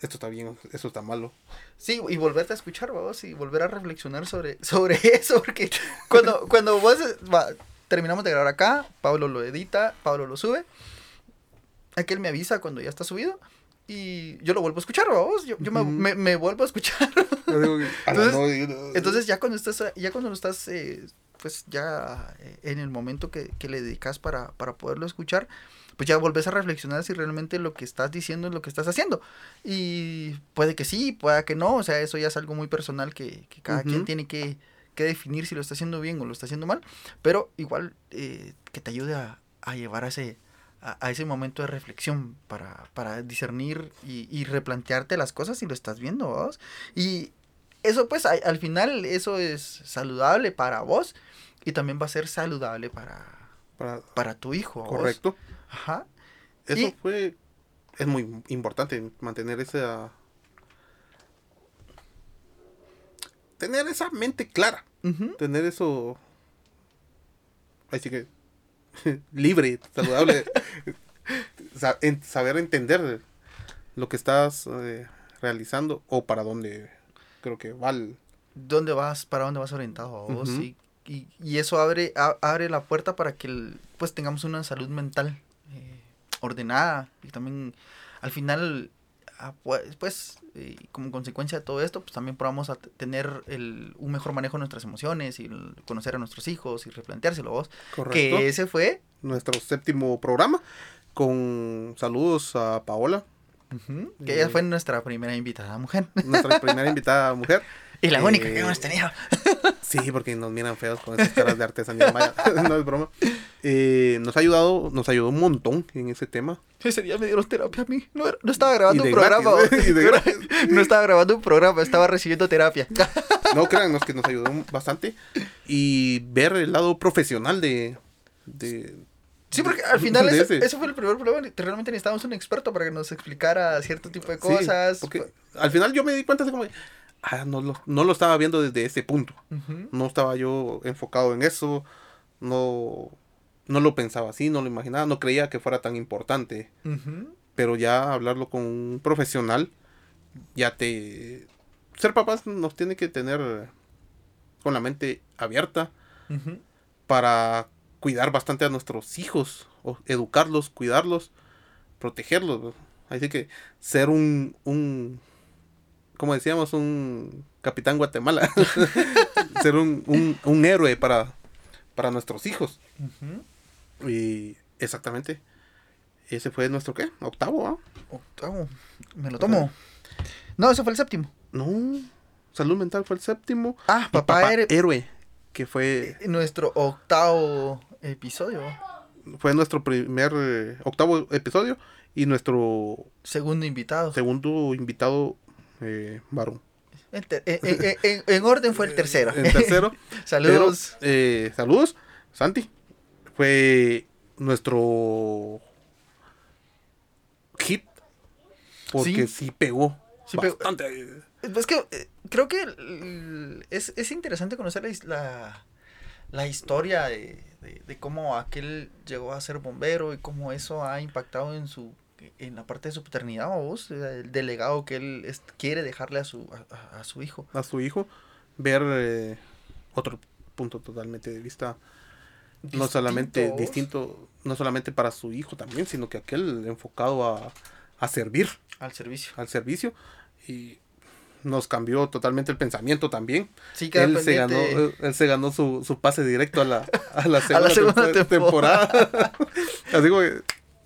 Esto está bien, eso está malo. Sí, y volverte a escuchar, vamos, y volver a reflexionar sobre, <laughs> sobre eso, porque cuando, cuando vos va, terminamos de grabar acá, Pablo lo edita, Pablo lo sube, aquel me avisa cuando ya está subido, y yo lo vuelvo a escuchar, vamos, yo, yo me, Ujú. me, me vuelvo a escuchar. Entonces ya cuando estás, ya cuando lo estás, eh, pues ya eh, en el momento que, que le dedicas para, para poderlo escuchar, pues ya volvés a reflexionar si realmente lo que estás diciendo es lo que estás haciendo. Y puede que sí, pueda que no, o sea, eso ya es algo muy personal que, que cada quien tiene que, que definir si lo está haciendo bien o lo está haciendo mal, pero igual eh, que te ayude a, a llevar a ese, a, a ese momento de reflexión para, para discernir y, y replantearte las cosas si lo estás viendo, vos. Y eso pues a- al final eso es saludable para vos y también va a ser saludable para, Para- para tu hijo. ¿vos? correcto. Ajá. Eso Y- fue, es muy importante mantener esa, tener esa mente clara, tener eso, así que, <laughs> libre, saludable, <laughs> saber entender lo que estás eh, realizando o para dónde creo que va el- ¿Dónde vas? ¿Para dónde vas orientado vos? Ujú. y, y, y eso abre, a- abre la puerta para que el- pues tengamos una salud mental eh, ordenada y también al final ah, pues, pues eh, como consecuencia de todo esto pues también podamos a tener el, un mejor manejo de nuestras emociones y el conocer a nuestros hijos y replanteárselo vos correcto. que ese fue Nuestro séptimo programa con saludos a Paola, que ella Eh, fue nuestra primera invitada mujer nuestra primera invitada mujer. <laughs> y la única eh, que hemos tenido <laughs> Sí, porque nos miran feos con esas caras de artesanía maya. <laughs> no es broma. Eh, nos ha ayudado, nos ayudó un montón en ese tema. Ese día me dieron terapia a mí. No, estaba grabando un programa. gratis, no estaba grabando un programa, estaba recibiendo terapia. No, créanos que nos ayudó bastante. Y ver el lado profesional de. de Sí, porque al final ese. fue el primer problema. Realmente necesitábamos un experto para que nos explicara cierto tipo de Sí, cosas. porque al final yo me di cuenta de como. Ah, no lo, no lo estaba viendo desde ese punto. No estaba yo enfocado en eso. No. No lo pensaba así, no lo imaginaba, no creía que fuera tan importante. Pero ya hablarlo con un profesional, ya te... Ser papás nos tiene que tener con la mente abierta para cuidar bastante a nuestros hijos, o educarlos, cuidarlos, protegerlos. ¿no? Así que ser un, un como decíamos, un capitán Guatemala, <laughs> ser un, un, un héroe para, para nuestros hijos. Y exactamente, ese fue nuestro, ¿qué? Octavo, ¿ah? Octavo. Me lo tomo. No, eso fue el séptimo. No, salud mental fue el séptimo. Ah, papá, papá héroe. héroe, que fue, Nuestro octavo episodio. fue nuestro primer eh, octavo episodio y nuestro Segundo invitado. segundo invitado eh, varón. En, ter- en- en- en- en orden fue el tercero. En tercero, <laughs> Saludos. pero, eh, saludos, Santi. Fue nuestro hit porque sí, pegó. Sí pegó. bastante. Es que eh, creo que el- es, es interesante conocer la, la, la historia de, de- de cómo aquel llegó a ser bombero y cómo eso ha impactado en su en la parte de su paternidad, ¿o vos, el delegado que él es- quiere dejarle a su a, a- su hijo. a su hijo, ver eh, otro punto totalmente de vista, no solamente distinto, no solamente para su hijo también, sino que aquel enfocado a, a servir, al servicio. al servicio, y nos cambió totalmente el pensamiento también. Sí, Él se, ganó, él, se ganó su, su pase directo a la, a la <laughs> segunda, segunda tempo- temporada. <laughs> Así como que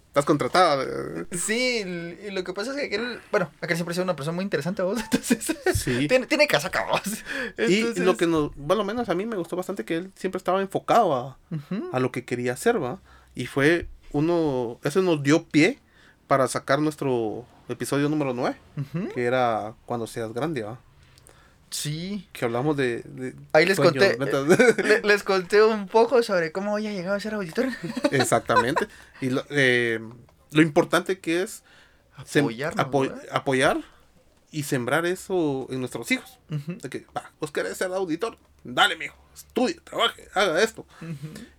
estás contratada. Sí, y lo que pasa es que aquel, bueno, aquel siempre ha sido una persona muy interesante, vos, <laughs> entonces Sí. tiene, tiene casaca, vos. Y lo que nos, bueno, al menos a mí me gustó bastante que él siempre estaba enfocado a, a lo que quería hacer, ¿va? Y fue uno, eso nos dio pie para sacar nuestro episodio número 9, Ujú. que era cuando seas grande, ¿va? Sí. Que hablamos de... de Ahí les sueños, conté. Le- les conté un poco sobre cómo había llegado a ser auditor. <laughs> Exactamente. Y lo, eh, lo importante que es Apoyarnos, apo- ¿verdad? apoyar y sembrar eso en nuestros hijos. De que, va, vos querés ser auditor, dale, mijo, estudie, trabaje, haga esto.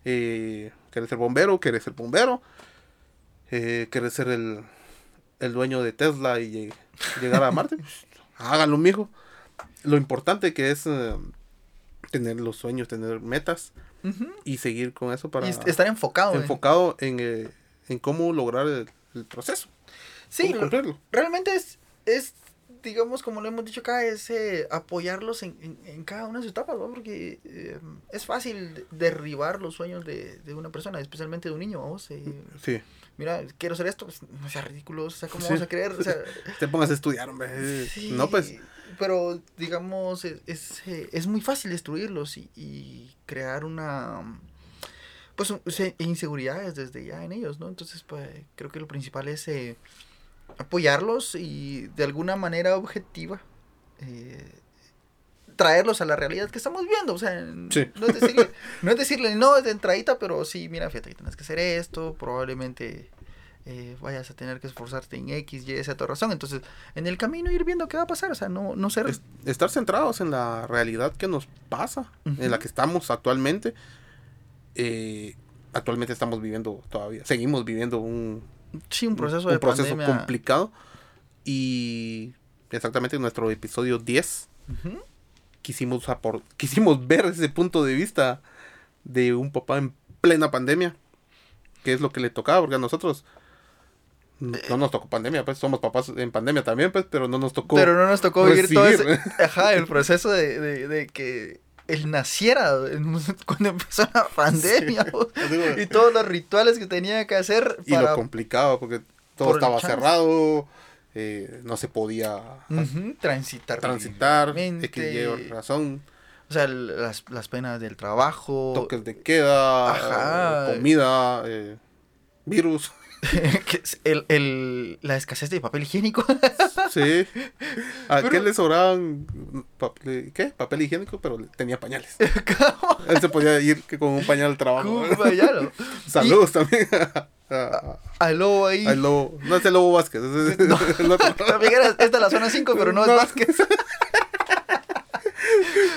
eh, querés ser bombero, querés ser bombero, eh, querés ser el, el dueño de Tesla y lleg- llegar a Marte, pues, háganlo, mijo. Lo importante que es eh, tener los sueños, tener metas y seguir con eso para Y est- estar enfocado. en- enfocado en, eh, en cómo lograr el, el proceso, Sí, cumplirlo. realmente es, es, digamos, como lo hemos dicho acá, es eh, apoyarlos en, en, en cada una de sus etapas, ¿no? Porque eh, es fácil de- derribar los sueños de, de una persona, especialmente de un niño, vamos. eh, Sí, mira, quiero hacer esto, pues, no sea ridículo, o sea, ¿cómo Sí. vamos a creer? O sea, <laughs> te pongas a estudiar, hombre. eh, sí, No, pues, Pero, digamos, es, es, eh, es muy fácil destruirlos y, y crear una... Pues inseguridades desde ya en ellos, ¿no? Entonces, pues, creo que lo principal es eh, apoyarlos y de alguna manera objetiva eh, traerlos a la realidad que estamos viendo. O sea, Sí. no, es decirle, <laughs> no es decirle, no, de entradita, pero sí, mira, fíjate que tienes que hacer esto, probablemente eh, vayas a tener que esforzarte en X, Y, Z razón. Entonces, en el camino ir viendo qué va a pasar, o sea, no, no ser... es- estar centrados en la realidad que nos pasa, en la que estamos actualmente. Eh, actualmente estamos viviendo todavía, seguimos viviendo un, sí, un proceso un de proceso pandemia. complicado. Y exactamente en nuestro episodio 10 Ujú. Quisimos, quisimos ver ese punto de vista de un papá en plena pandemia, que es lo que le tocaba, porque a nosotros no, no nos tocó pandemia, pues somos papás en pandemia también, pues, pero no nos tocó. Pero no nos tocó vivir todo ese... <laughs> Ajá, el <laughs> proceso de, de, de que él naciera <laughs> cuando empezó la pandemia. vos. Digo, y todos los rituales que tenía que hacer y lo complicado, porque todo por estaba cerrado, eh, no se podía ujú, transitar. transitar. X, razón. O sea, las, las penas del trabajo. Toques de queda, Ajá. comida, eh, virus. <laughs> el, el- la escasez de papel higiénico. <laughs> Sí. ¿A Pero- qué le sobraban papel, qué? papel higiénico? Pero tenía pañales. <laughs> Él se podía ir con un pañal al trabajo. Saludos también a- a- Al lobo ahí. al lobo. No es el lobo Vázquez, es <laughs> el otro. También era esta la zona 5, pero no es No. Vázquez. <laughs>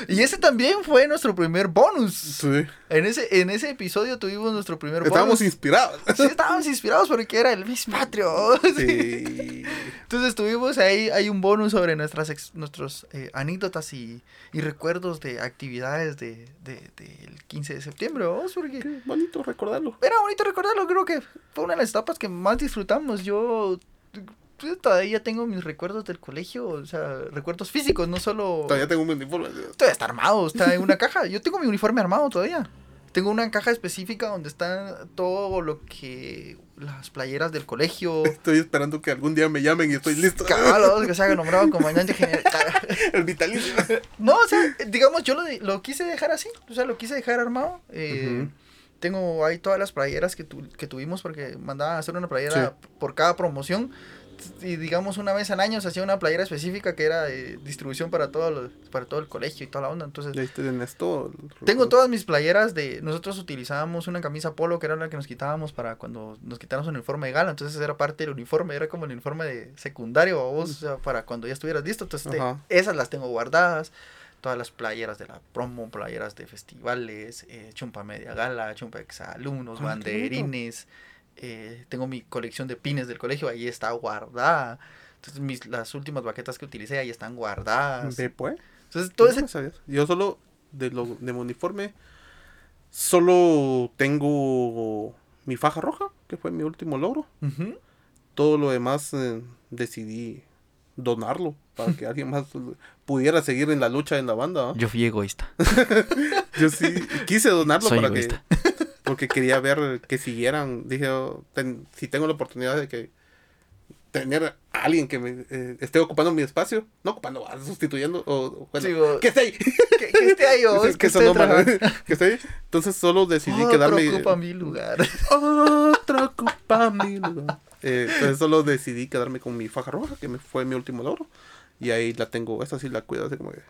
y ese también fue nuestro primer bonus. Sí. En ese, en ese episodio tuvimos nuestro primer Estábamos bonus. inspirados. Sí, estábamos inspirados porque era el Miss Patrio. Sí. <laughs> Entonces tuvimos ahí hay un bonus sobre nuestras ex- nuestros eh, anécdotas y, y recuerdos de actividades de, de- del 15 de septiembre. vamos, porque Qué bonito recordarlo. era bonito recordarlo, creo que fue una de las etapas que más disfrutamos. Yo todavía tengo mis recuerdos del colegio, o sea, recuerdos físicos, no solo... Todavía tengo un uniforme. Todavía está armado, está en una caja. Yo tengo mi uniforme armado todavía. Tengo una caja específica donde está todo lo que... Las playeras del colegio. Estoy esperando que algún día me llamen y estoy listo. Cabalos, que se haga nombrado comandante general. <laughs> El vitalicio. No, o sea, digamos, yo lo, lo quise dejar así. O sea, lo quise dejar armado. Eh. Tengo ahí todas las playeras que, tu- que tuvimos porque mandaban a hacer una playera por cada promoción. Y digamos, una vez al año se hacía una playera específica que era de distribución para todo, lo- para todo el colegio y toda la onda. Entonces, todo. tengo todas mis playeras de... Nosotros utilizábamos una camisa polo que era la que nos quitábamos para cuando nos quitáramos un uniforme de gala. Entonces era parte del uniforme, era como el uniforme de secundario a vos, o sea, para cuando ya estuvieras listo. Entonces te- esas las tengo guardadas. Todas las playeras de la promo, playeras de festivales, eh, chumpa media gala, chumpa exalumnos, Ah, banderines. Eh, tengo mi colección de pines del colegio, ahí está guardada. Entonces mis, las últimas baquetas que utilicé ahí están guardadas. Ve, pues. Entonces todo ese sabías. Yo solo, de, lo, de mi uniforme, solo tengo mi faja roja, que fue mi último logro. Todo lo demás eh, decidí donarlo para que <laughs> alguien más pudiera seguir en la lucha en la banda. ¿ah? Yo fui egoísta. <laughs> Yo sí quise donarlo Soy para egoísta. que <laughs> porque quería ver que siguieran. Dije, oh, ten- si tengo la oportunidad de que tener a alguien que me eh, esté ocupando mi espacio, no ocupando, ah, sustituyendo o bueno, Sí, o- que esté ahí. <laughs> que, que esté ahí, o que, es que sonó esté mal, <laughs> que esté ahí. Entonces solo decidí Otro quedarme. ocupa mi lugar. <laughs> Otro ocupa mi lugar. Eh, entonces solo decidí quedarme con mi faja roja, que me fue mi último logro. Y ahí la tengo, esta sí la cuido, así como que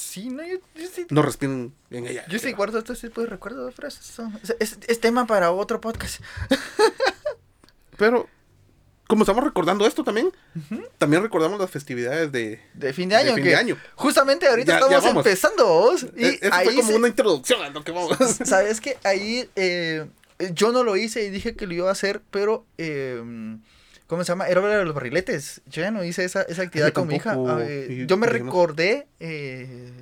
Sí, no, yo, yo sí. no respiren en ella. Yo sí guardo este tipo de recuerdos, pero eso son- es, es- es tema para otro podcast. <laughs> Pero, como estamos recordando esto también, también recordamos las festividades de, De fin de año. fin que de año. Justamente ahorita Ya- estamos empezando, vos. Y Eh, Eso ahí fue como se- una introducción a lo que vamos. <laughs> Sabes que ahí eh, yo no lo hice y dije que lo iba a hacer, pero eh, ¿cómo se llama? Era de los barriletes. Yo ya no hice esa, esa actividad Yo con mi hija. ver, yo me recordé, eh,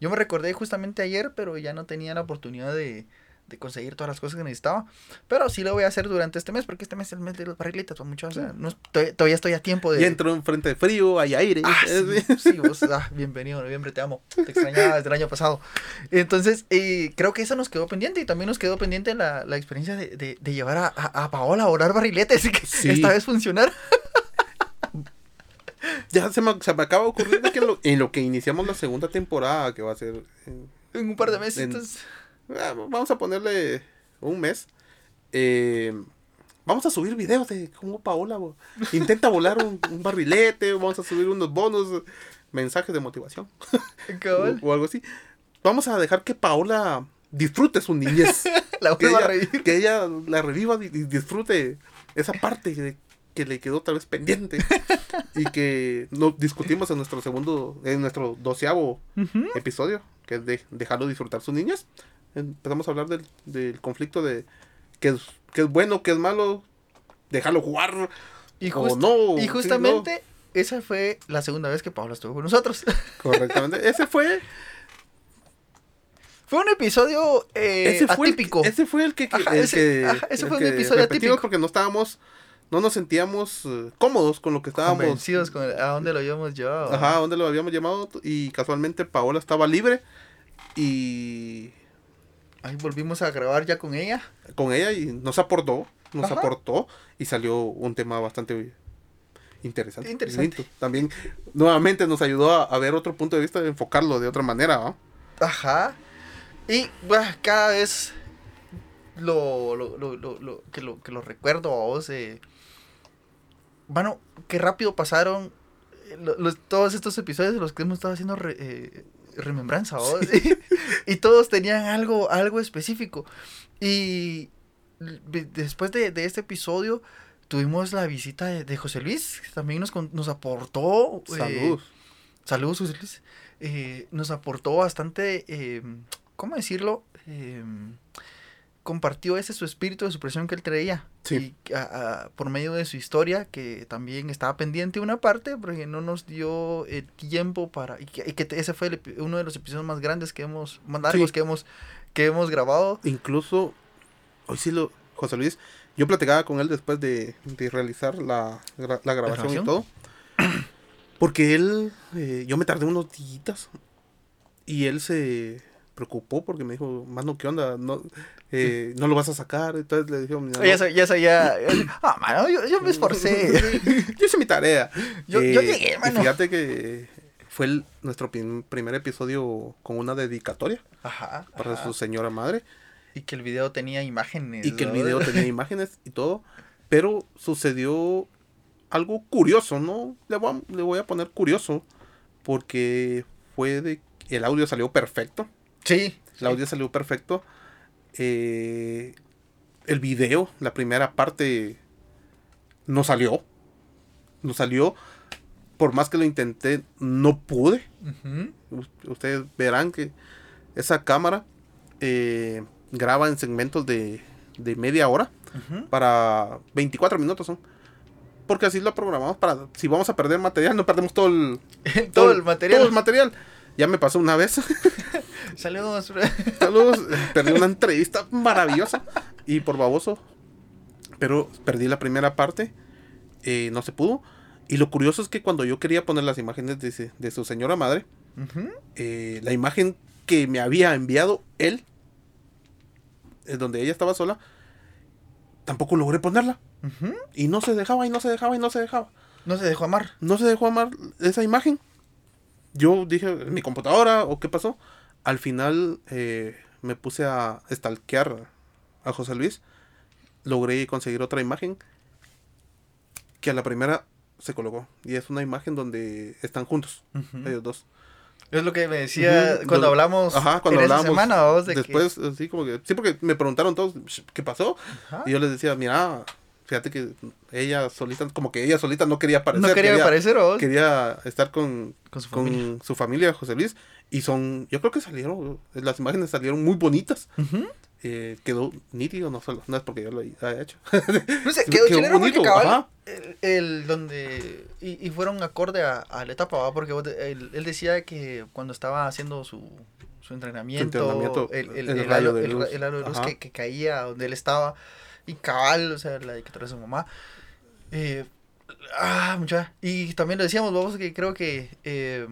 yo me recordé justamente ayer, pero ya no tenía la oportunidad de, de conseguir todas las cosas que necesitaba. Pero sí lo voy a hacer durante este mes, porque este mes es el mes de los barriletes, pues, muchachos. O sea, no estoy- todavía estoy a tiempo de... Y entró en frente de frío, hay aire. Ah, <laughs> sí, sí, vos, ah, bienvenido, noviembre, te amo. Te extrañaba desde el año pasado. Entonces, eh, creo que eso nos quedó pendiente y también nos quedó pendiente la, la experiencia de, de- de llevar a, a- a Paola a orar barriletes y <laughs> que Sí. esta vez funcionar. <laughs> Ya se me, se me acaba de que en lo, en lo que iniciamos la segunda temporada, que va a ser... en- En un par de meses. En- entonces, vamos a ponerle un mes. eh, vamos a subir videos de cómo Paola bo- intenta volar un, un barrilete. Vamos a subir unos bonos, mensajes de motivación. <laughs> o, o algo así. Vamos a dejar que Paola disfrute su niñez. <laughs> la que, ella, reír. que ella la reviva y, y disfrute esa parte de- que le quedó tal vez pendiente. <laughs> y que no discutimos en nuestro segundo, en nuestro doceavo episodio, que es de dejarlo disfrutar sus niñas. Empezamos a hablar del, del conflicto de qué es, qué es bueno, qué es malo, dejarlo jugar. Y, o no, y sí, justamente esa fue la segunda vez que Paola estuvo con nosotros. <laughs> Correctamente. Ese fue, fue un episodio eh, ese fue, atípico. El, ese fue el que, Ajá, el ese- que- ajá, ese el fue un episodio atípico. porque no estábamos, no nos sentíamos eh, cómodos con lo que estábamos. Convencidos con el- a dónde lo habíamos llevado. Ajá, donde lo habíamos llamado y casualmente Paola estaba libre y Ahí volvimos a grabar ya con ella. con ella y nos aportó, nos Ajá. aportó y salió un tema bastante interesante. Interesante. bonito. También nuevamente nos ayudó a, a ver otro punto de vista, de enfocarlo de otra manera. ¿va? Ajá. Y bah, cada vez lo, lo, lo, lo, lo- que, lo, que lo recuerdo a vos. Eh, bueno, qué rápido pasaron eh, lo- los- todos estos episodios de los que hemos estado haciendo re- eh, remembranza. <laughs> y todos tenían algo, algo específico. Y después de, de este episodio tuvimos la visita de, de José Luis, que también nos, nos aportó. eh, Saludos. Saludos, José Luis. Eh, nos aportó bastante, eh, ¿cómo decirlo? Eh, compartió ese su espíritu de supresión que él traía. Sí. Y a- a- por medio de su historia, que también estaba pendiente una parte, porque no nos dio el tiempo para... Y que, y que ese fue el uno de los episodios más grandes que hemos, más largos Sí. que hemos, que hemos grabado. Incluso, hoy sí lo, José Luis, yo platicaba con él después de, de realizar la, la grabación y todo. Porque él, eh, yo me tardé unos días y él se preocupó porque me dijo, mano, ¿qué onda? No, eh, no lo vas a sacar. Entonces le dije, "Mira, Ya no". sa- ya. Ah, mano, yo, yo me esforcé. <laughs> yo hice mi tarea. Yo- yo Eh, llegué, y mano. fíjate que fue el- nuestro prim- primer episodio con una dedicatoria Ajá. para ajá. su señora madre. Y que el video tenía imágenes. y que el video tenía <laughs> imágenes y todo, pero sucedió algo curioso, ¿no? Le voy a, le voy a poner curioso, porque fue de... El audio salió perfecto, Sí. el audio salió perfecto. eh, el video, la primera parte, no salió. No salió. Por más que lo intenté, no pude. Ustedes verán que esa cámara eh, graba en segmentos de, de media hora para 24 minutos son. Porque así lo programamos para si vamos a perder material, no perdemos todo el <laughs> Todo el material. todo el material. Ya me pasó una vez. <laughs> Saludos. <laughs> Saludos, perdí una entrevista maravillosa y por baboso. Pero perdí la primera parte, eh, no se pudo. Y lo curioso es que cuando yo quería poner las imágenes de, de su señora madre, eh, la imagen que me había enviado él, eh, donde ella estaba sola, tampoco logré ponerla. Y no se dejaba, y no se dejaba, y no se dejaba. No se dejó amar. No se dejó amar esa imagen. Yo dije, ¿en mi computadora o qué pasó? Al final eh, me puse a stalkear a José Luis. Logré conseguir otra imagen que a la primera se colocó. Y es una imagen donde están juntos, ellos dos. Es lo que me decía cuando hablamos Ajá, cuando en esa hablábamos. semana, vos, de que- después, así como que. Sí, porque me preguntaron todos, ¿qué pasó? Ajá. Y yo les decía, mira, fíjate que ella solita, como que ella solita no quería aparecer. no quería, aparecer, vos. Quería estar con, Con su con familia. su familia, José Luis. Y son, yo creo que salieron, las imágenes salieron muy bonitas. Ujú. Eh, quedó nítido, no solo, no es porque yo lo haya hecho. <laughs> No sé, quedó, Quedó bonito, cabal, el, el donde y, y fueron acorde a, a la etapa, ¿va? porque él, él decía que cuando estaba haciendo su, su entrenamiento, entrenamiento, el, el, el halo, de luz. ra- el halo de luz Ajá. que, que caía donde él estaba y cabal, o sea, la dedicatoria de su mamá. Eh, ah, mucha. Y también lo decíamos, vamos, que creo que eh,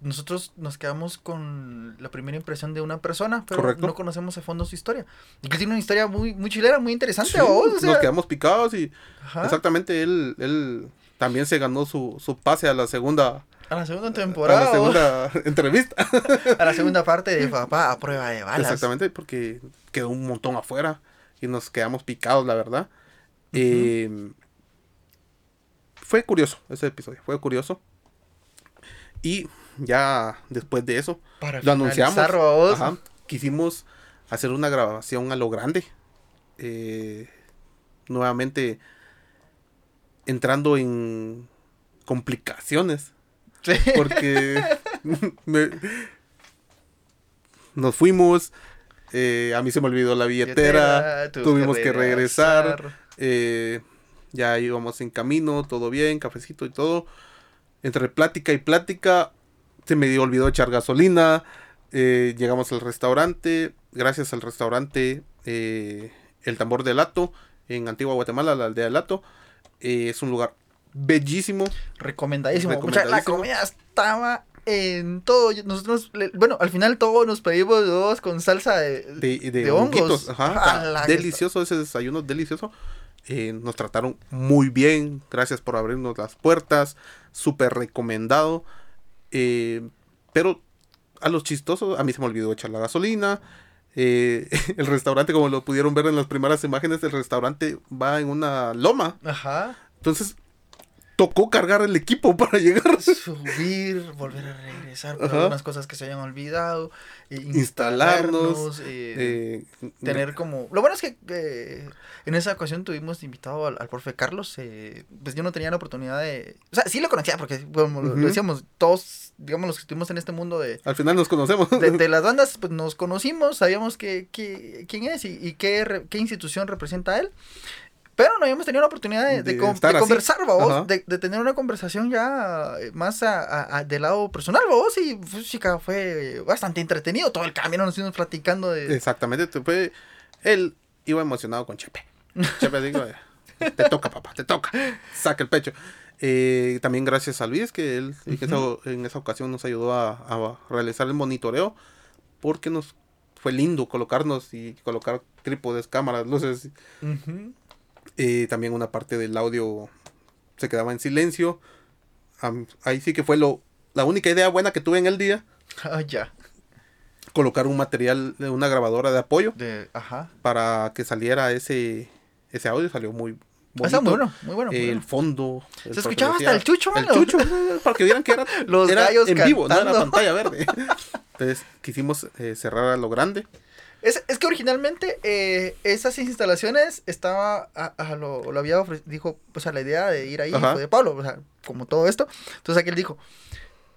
nosotros nos quedamos con la primera impresión de una persona, pero Correcto. no conocemos a fondo su historia. Y que tiene una historia muy, muy chilera, muy interesante, Sí, vos, o sea, nos quedamos picados y ajá. exactamente él, él también se ganó su, su pase a la segunda, A la segunda a temporada. la segunda <laughs> entrevista. <laughs> A la segunda parte de papá a prueba de balas. Exactamente, porque quedó un montón afuera nos quedamos picados, la verdad. Eh, fue curioso ese episodio, fue curioso. Y ya después de eso, Para lo anunciamos. Ajá, quisimos hacer una grabación a lo grande. Eh, nuevamente entrando en complicaciones. Sí. Porque <laughs> me- nos fuimos. Eh, a mí se me olvidó la billetera. tuvimos que regresar. eh, ya íbamos en camino, todo bien, cafecito y todo. Entre plática y plática, se me olvidó echar gasolina. eh, llegamos al restaurante. Gracias al restaurante El Tambor del Lato, en Antigua Guatemala, la aldea del Lato. es un lugar bellísimo. Recomendadísimo. Mucha- la Recomendadísimo. comida estaba en todo. Nosotros, bueno, al final todos nos pedimos dos con salsa de, de, de, de hongos. ajá, delicioso ese desayuno, delicioso. Eh, nos trataron muy bien, gracias por abrirnos las puertas, súper recomendado. Eh, pero a los chistosos, a mí se me olvidó echar la gasolina. eh, <laughs> el restaurante, como lo pudieron ver en las primeras imágenes, el restaurante va en una loma. Ajá. Entonces, tocó cargar el equipo <laughs> para llegar. Subir, volver a regresar por Ajá. algunas cosas que se hayan olvidado. eh, Instalarnos, eh, Eh, tener como... Lo bueno es que en esa ocasión tuvimos invitado al, al profe Carlos. eh, pues yo no tenía la oportunidad de... O sea, sí lo conocía porque, bueno, lo- decíamos, todos, digamos, los que estuvimos en este mundo de, al final nos conocemos. de, de <laughs> las bandas, pues nos conocimos, sabíamos que, que- quién es y, y qué, re- qué institución representa él. Pero no habíamos tenido la oportunidad de, de De de conversar, Ajá. de, tener una conversación ya eh, más a, a- a- del lado personal, vamos, y pues, chica, fue bastante entretenido. Todo el camino nos fuimos platicando de... Exactamente, te fue- él iba emocionado con Chepe. Chepe digo, eh, te toca papá, te toca, saca el pecho. Eh, también gracias a Luis que él en, esa, en esa ocasión nos ayudó a, a realizar el monitoreo porque nos fue lindo colocarnos y colocar trípodes, cámaras, luces. Ujú. Eh, también una parte del audio se quedaba en silencio. Ahí sí que fue lo, la única idea buena que tuve en el día, <laughs> Ah, ya. colocar un material de una grabadora de apoyo. De, ajá. para que saliera ese, ese audio, salió muy bonito. Está muy bueno, muy bueno. muy el bueno. fondo. el Se escuchaba hasta el chucho, El mano. chucho, para que vieran que era, <laughs> Los era gallos en vivo, no era pantalla verde. <laughs> Entonces quisimos eh, cerrar a lo grande. Es, es que originalmente eh, esas instalaciones estaba, a, a lo, lo había ofre- dijo, o sea, la idea de ir ahí Ajá. fue de Pablo, o sea, como todo esto. Entonces aquel dijo,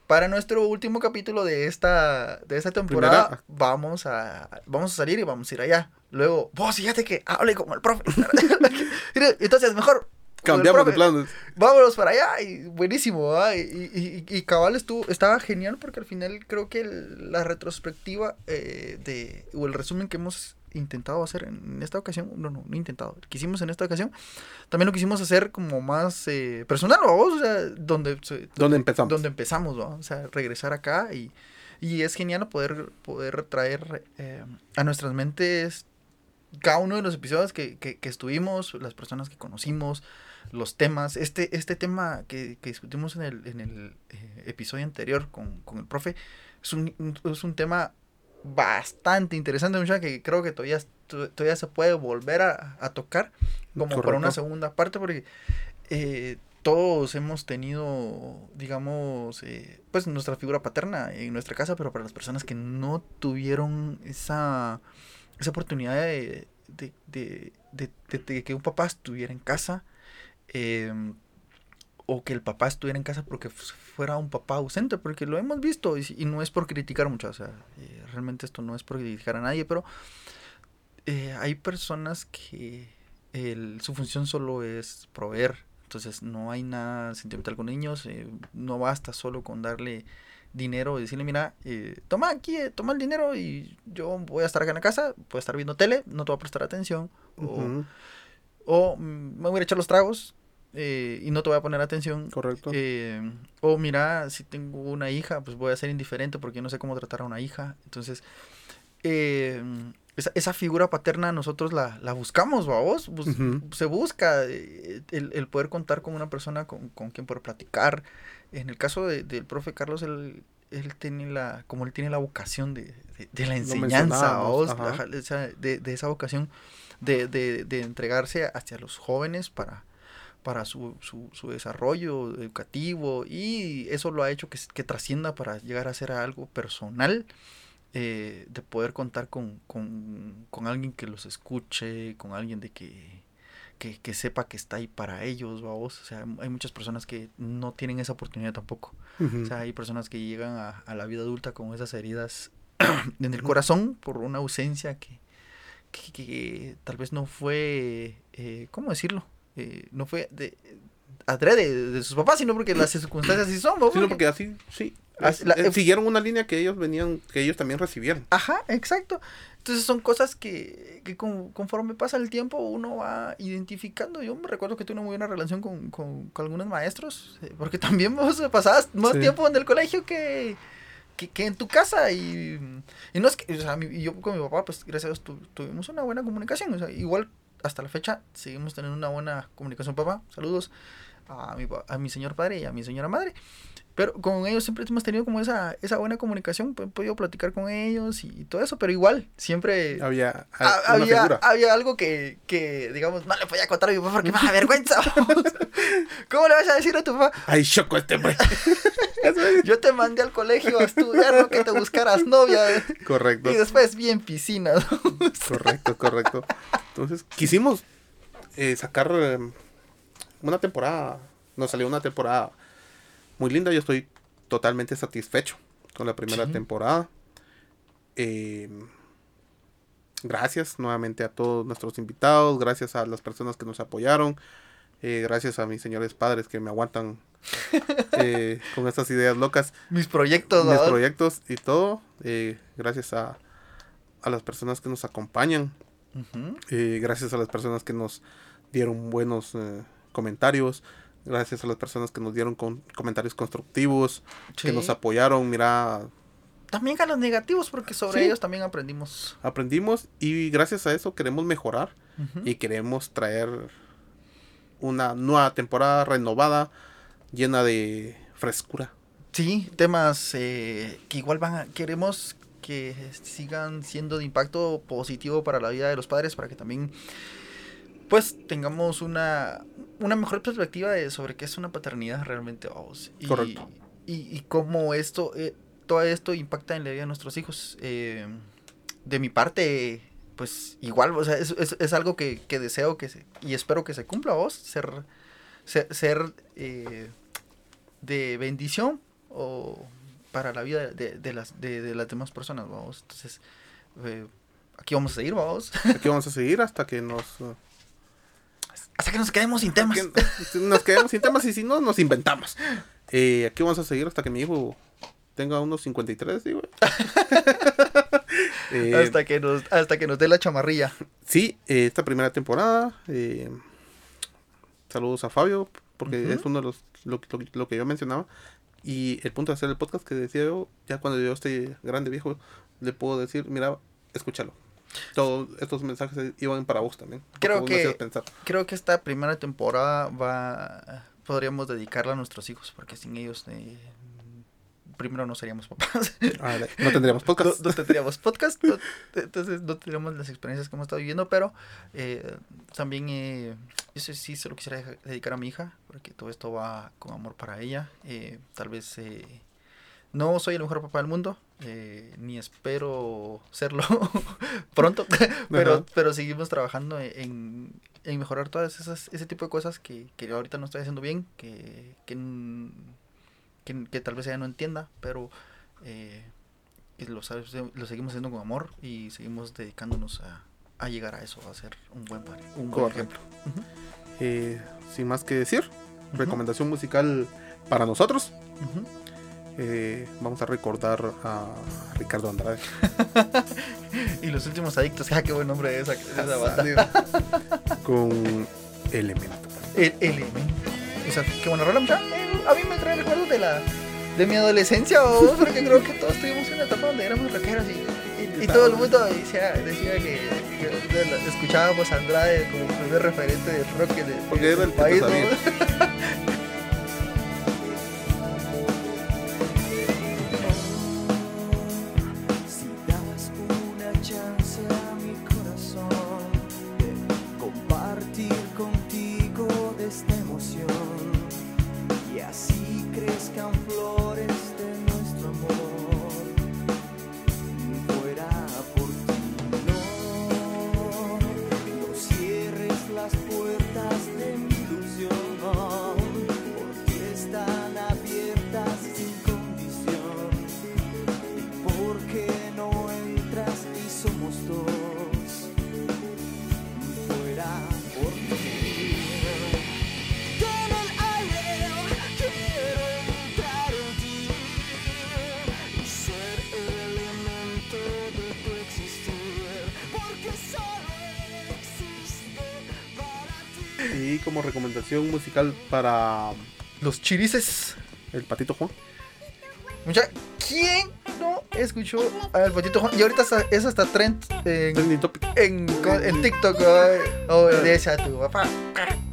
para nuestro último capítulo de esta, de esta temporada, Primera. vamos a, vamos a salir y vamos a ir allá. Luego, vos fíjate que hable con el profe. <laughs> <laughs> Entonces, mejor. <laughs> Cambiamos de planes. vámonos para allá y buenísimo y, y, y- cabal estuvo estaba genial porque al final creo que el- la retrospectiva eh, de o el resumen que hemos intentado hacer en esta ocasión no no no intentado que hicimos en esta ocasión también lo quisimos hacer como más eh, personal vamos o sea donde se- ¿Dónde empezamos? donde empezamos ¿va? o sea regresar acá y y es genial poder poder traer eh, a nuestras mentes cada uno de los episodios que, que, que estuvimos, las personas que conocimos, los temas. Este, este tema que, que discutimos en el, en el eh, episodio anterior con, con el profe es un, un- es un tema bastante interesante, muchacha, que creo que todavía, to- todavía se puede volver a, a tocar como para una Correcto. segunda parte, porque eh, todos hemos tenido, digamos, eh, pues nuestra figura paterna en nuestra casa, pero para las personas que no tuvieron esa, esa oportunidad de- de- de- de que un papá estuviera en casa, eh, o que el papá estuviera en casa porque fu- fuera un papá ausente, porque lo hemos visto y, no es por criticar mucho, o sea, eh, realmente esto no es por criticar a nadie, pero eh, hay personas que el- su función solo es proveer, entonces no hay nada sentimental con niños, eh, no basta solo con darle dinero y decirle, mira, toma aquí, toma el dinero y yo voy a estar acá en la casa, voy a estar viendo tele, no te voy a prestar atención, o, o mm, me voy a echar los tragos eh, y no te voy a poner atención. Correcto. Eh, o mira, si tengo una hija, pues voy a ser indiferente porque no sé cómo tratar a una hija. Entonces, eh, esa, esa figura paterna nosotros la, la buscamos, vamos. Se busca eh, el, el poder contar con una persona con, con quien poder platicar. En el caso de- del profe Carlos, él, él tiene la, como él tiene la vocación de, de- de la enseñanza, esa- de, de esa vocación de, de, de entregarse hacia los jóvenes para, para su, su, su desarrollo educativo y eso lo ha hecho que, que trascienda para llegar a ser algo personal, eh, de poder contar con, con, con alguien que los escuche, con alguien de que, que, que sepa que está ahí para ellos, vamos. O sea, hay muchas personas que no tienen esa oportunidad tampoco. O sea, hay personas que llegan a, a la vida adulta con esas heridas <clears throat> en el corazón por una ausencia que, que, que tal vez no fue, eh, ¿cómo decirlo? Eh, no fue de adrede de, sus papás, sino porque las circunstancias así son. ¿no? Sí, no, Porque- así, sí. Así- eh, la- eh, siguieron una línea que ellos venían, que ellos también recibieron. Ajá, exacto. Entonces son cosas que, que con- conforme pasa el tiempo uno va identificando. Yo me recuerdo que tuve una muy buena relación con, con, con algunos maestros, porque <laughs> también vos pasabas más Sí. tiempo en el colegio que, que, que en tu casa. Y, y no es que, o sea, mi- yo con mi papá, pues gracias a Dios tu- tuvimos una buena comunicación. O sea, igual hasta la fecha seguimos teniendo una buena comunicación, papá. Saludos. A mi, a mi señor padre y a mi señora madre. Pero con ellos siempre hemos tenido como esa, esa buena comunicación, he podido platicar con ellos y todo eso, pero igual, siempre Había ha- había, había algo que, que, digamos, no le podía contar a mi papá porque me da vergüenza. <laughs> ¿Cómo le vas a decir a tu papá? Ay, choco este hombre. <laughs> Yo te mandé al colegio a estudiar, no que te buscaras novia. correcto, Y después bien piscina. correcto, correcto. Entonces, quisimos eh, sacar eh, una temporada. Nos salió una temporada muy linda. Yo estoy totalmente satisfecho con la primera Sí. temporada. Eh, gracias nuevamente a todos nuestros invitados. Gracias a las personas que nos apoyaron. eh, gracias a mis señores padres que me aguantan <laughs> eh, con estas ideas locas. Mis proyectos, mis ¿no? proyectos y todo. eh, gracias a, a las personas que nos acompañan. Gracias a las personas que nos dieron buenos comentarios. Gracias a las personas que nos dieron con- comentarios constructivos, que nos apoyaron. Mira, También a los negativos, porque sobre Sí. ellos también aprendimos. aprendimos y gracias a eso queremos mejorar y queremos traer una nueva temporada renovada, llena de frescura. Sí, temas eh, que igual van a, queremos que sigan siendo de impacto positivo para la vida de los padres, para que también pues tengamos una, una mejor perspectiva de sobre qué es una paternidad realmente, vamos. Y, Correcto. Y, y cómo esto, eh, todo esto impacta en la vida de nuestros hijos. Eh, de mi parte, pues igual, o sea, es, es- es algo que, que deseo que se, y espero que se cumpla vos, ser, ser, ser, eh, de bendición o para la vida de, de las, de, de las demás personas, vamos. Entonces, aquí vamos a seguir, vamos. Aquí vamos a seguir hasta que nos... <laughs> Hasta que nos quedemos sin temas. que nos quedemos sin temas y si no, nos inventamos. Eh, aquí vamos a seguir hasta que mi hijo tenga unos 53, digo. <laughs> Eh, hasta que nos, hasta que nos dé la chamarrilla. Sí, eh, esta primera temporada. eh, saludos a Fabio, porque es uno de los lo, lo- lo que yo mencionaba. Y el punto de hacer el podcast que decía yo, ya cuando yo esté grande, viejo, le puedo decir, mira, escúchalo. Todos estos mensajes iban para vos también. Creo que-. Creo que esta primera temporada va podríamos dedicarla a nuestros hijos, porque sin ellos eh, primero no seríamos papás. Ah, no tendríamos podcast. no tendríamos podcast, no- entonces no tendríamos las experiencias que hemos estado viviendo, pero eh, también eh, yo sí, se lo quisiera dedicar a mi hija, porque todo esto va con amor para ella. Eh, tal vez eh, no soy el mejor papá del mundo, eh, ni espero serlo <laughs> pronto, <laughs> pero, Ajá. pero seguimos trabajando en, en mejorar todas esas ese tipo de cosas que, que ahorita no estoy haciendo bien, que, que, que, que tal vez ella no entienda, pero eh, lo, lo seguimos haciendo con amor y seguimos dedicándonos a, a llegar a eso, a ser un buen padre, un buen ejemplo. Eh, sin más que decir, recomendación musical para nosotros. ujú. Eh, vamos a recordar a Ricardo Andrade. <laughs> Y los últimos adictos, <laughs> ah, qué buen nombre de esa, de esa banda. <laughs> con Elemento. El elemento. O sea, qué buena rola, mucha. A mí me trae recuerdos de la de mi adolescencia, o porque creo que todos tuvimos una etapa donde éramos rockeros y, y, y todo el mundo decía, decía que, que escuchábamos a Andrade como primer referente del rock de, Porque del país. Recomendación musical para Los chirices. el Patito Juan. Mucha, ¿quién no escuchó al Patito Juan? Y ahorita está- es hasta trend en, en, en TikTok. Obedece a tu papá.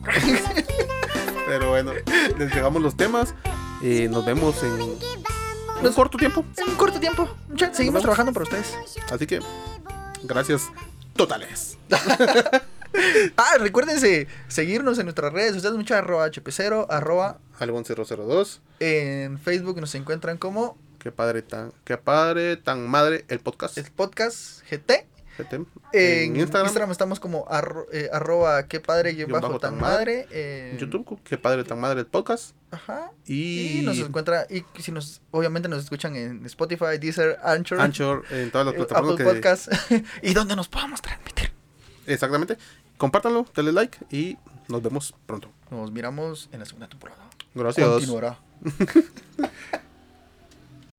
<laughs> Pero bueno, les llegamos los temas. Eh, nos vemos en un corto tiempo. En un corto tiempo. Seguimos trabajando para ustedes. Así que, gracias totales. <laughs> <laughs> Ah, recuérdense seguirnos en nuestras redes sociales, mucha arroba hp0, arroba Algon 002. en Facebook nos encuentran como Qué padre tan, qué padre tan madre el podcast. el podcast GT. GT. En, Instagram. estamos como arro- eh, arroba qué padre bajo bajo tan tan madre. En en- YouTube, qué padre tan madre el podcast. Ajá. Y, Y nos encuentra, y si nos, obviamente nos escuchan en Spotify, Deezer, Anchor, Anchor en todas las eh, plataformas Apple que Podcast <laughs> y donde nos podamos transmitir. Exactamente. Compártanlo, denle like y nos vemos pronto. Nos miramos en la segunda temporada. Gracias. Continuará. <laughs>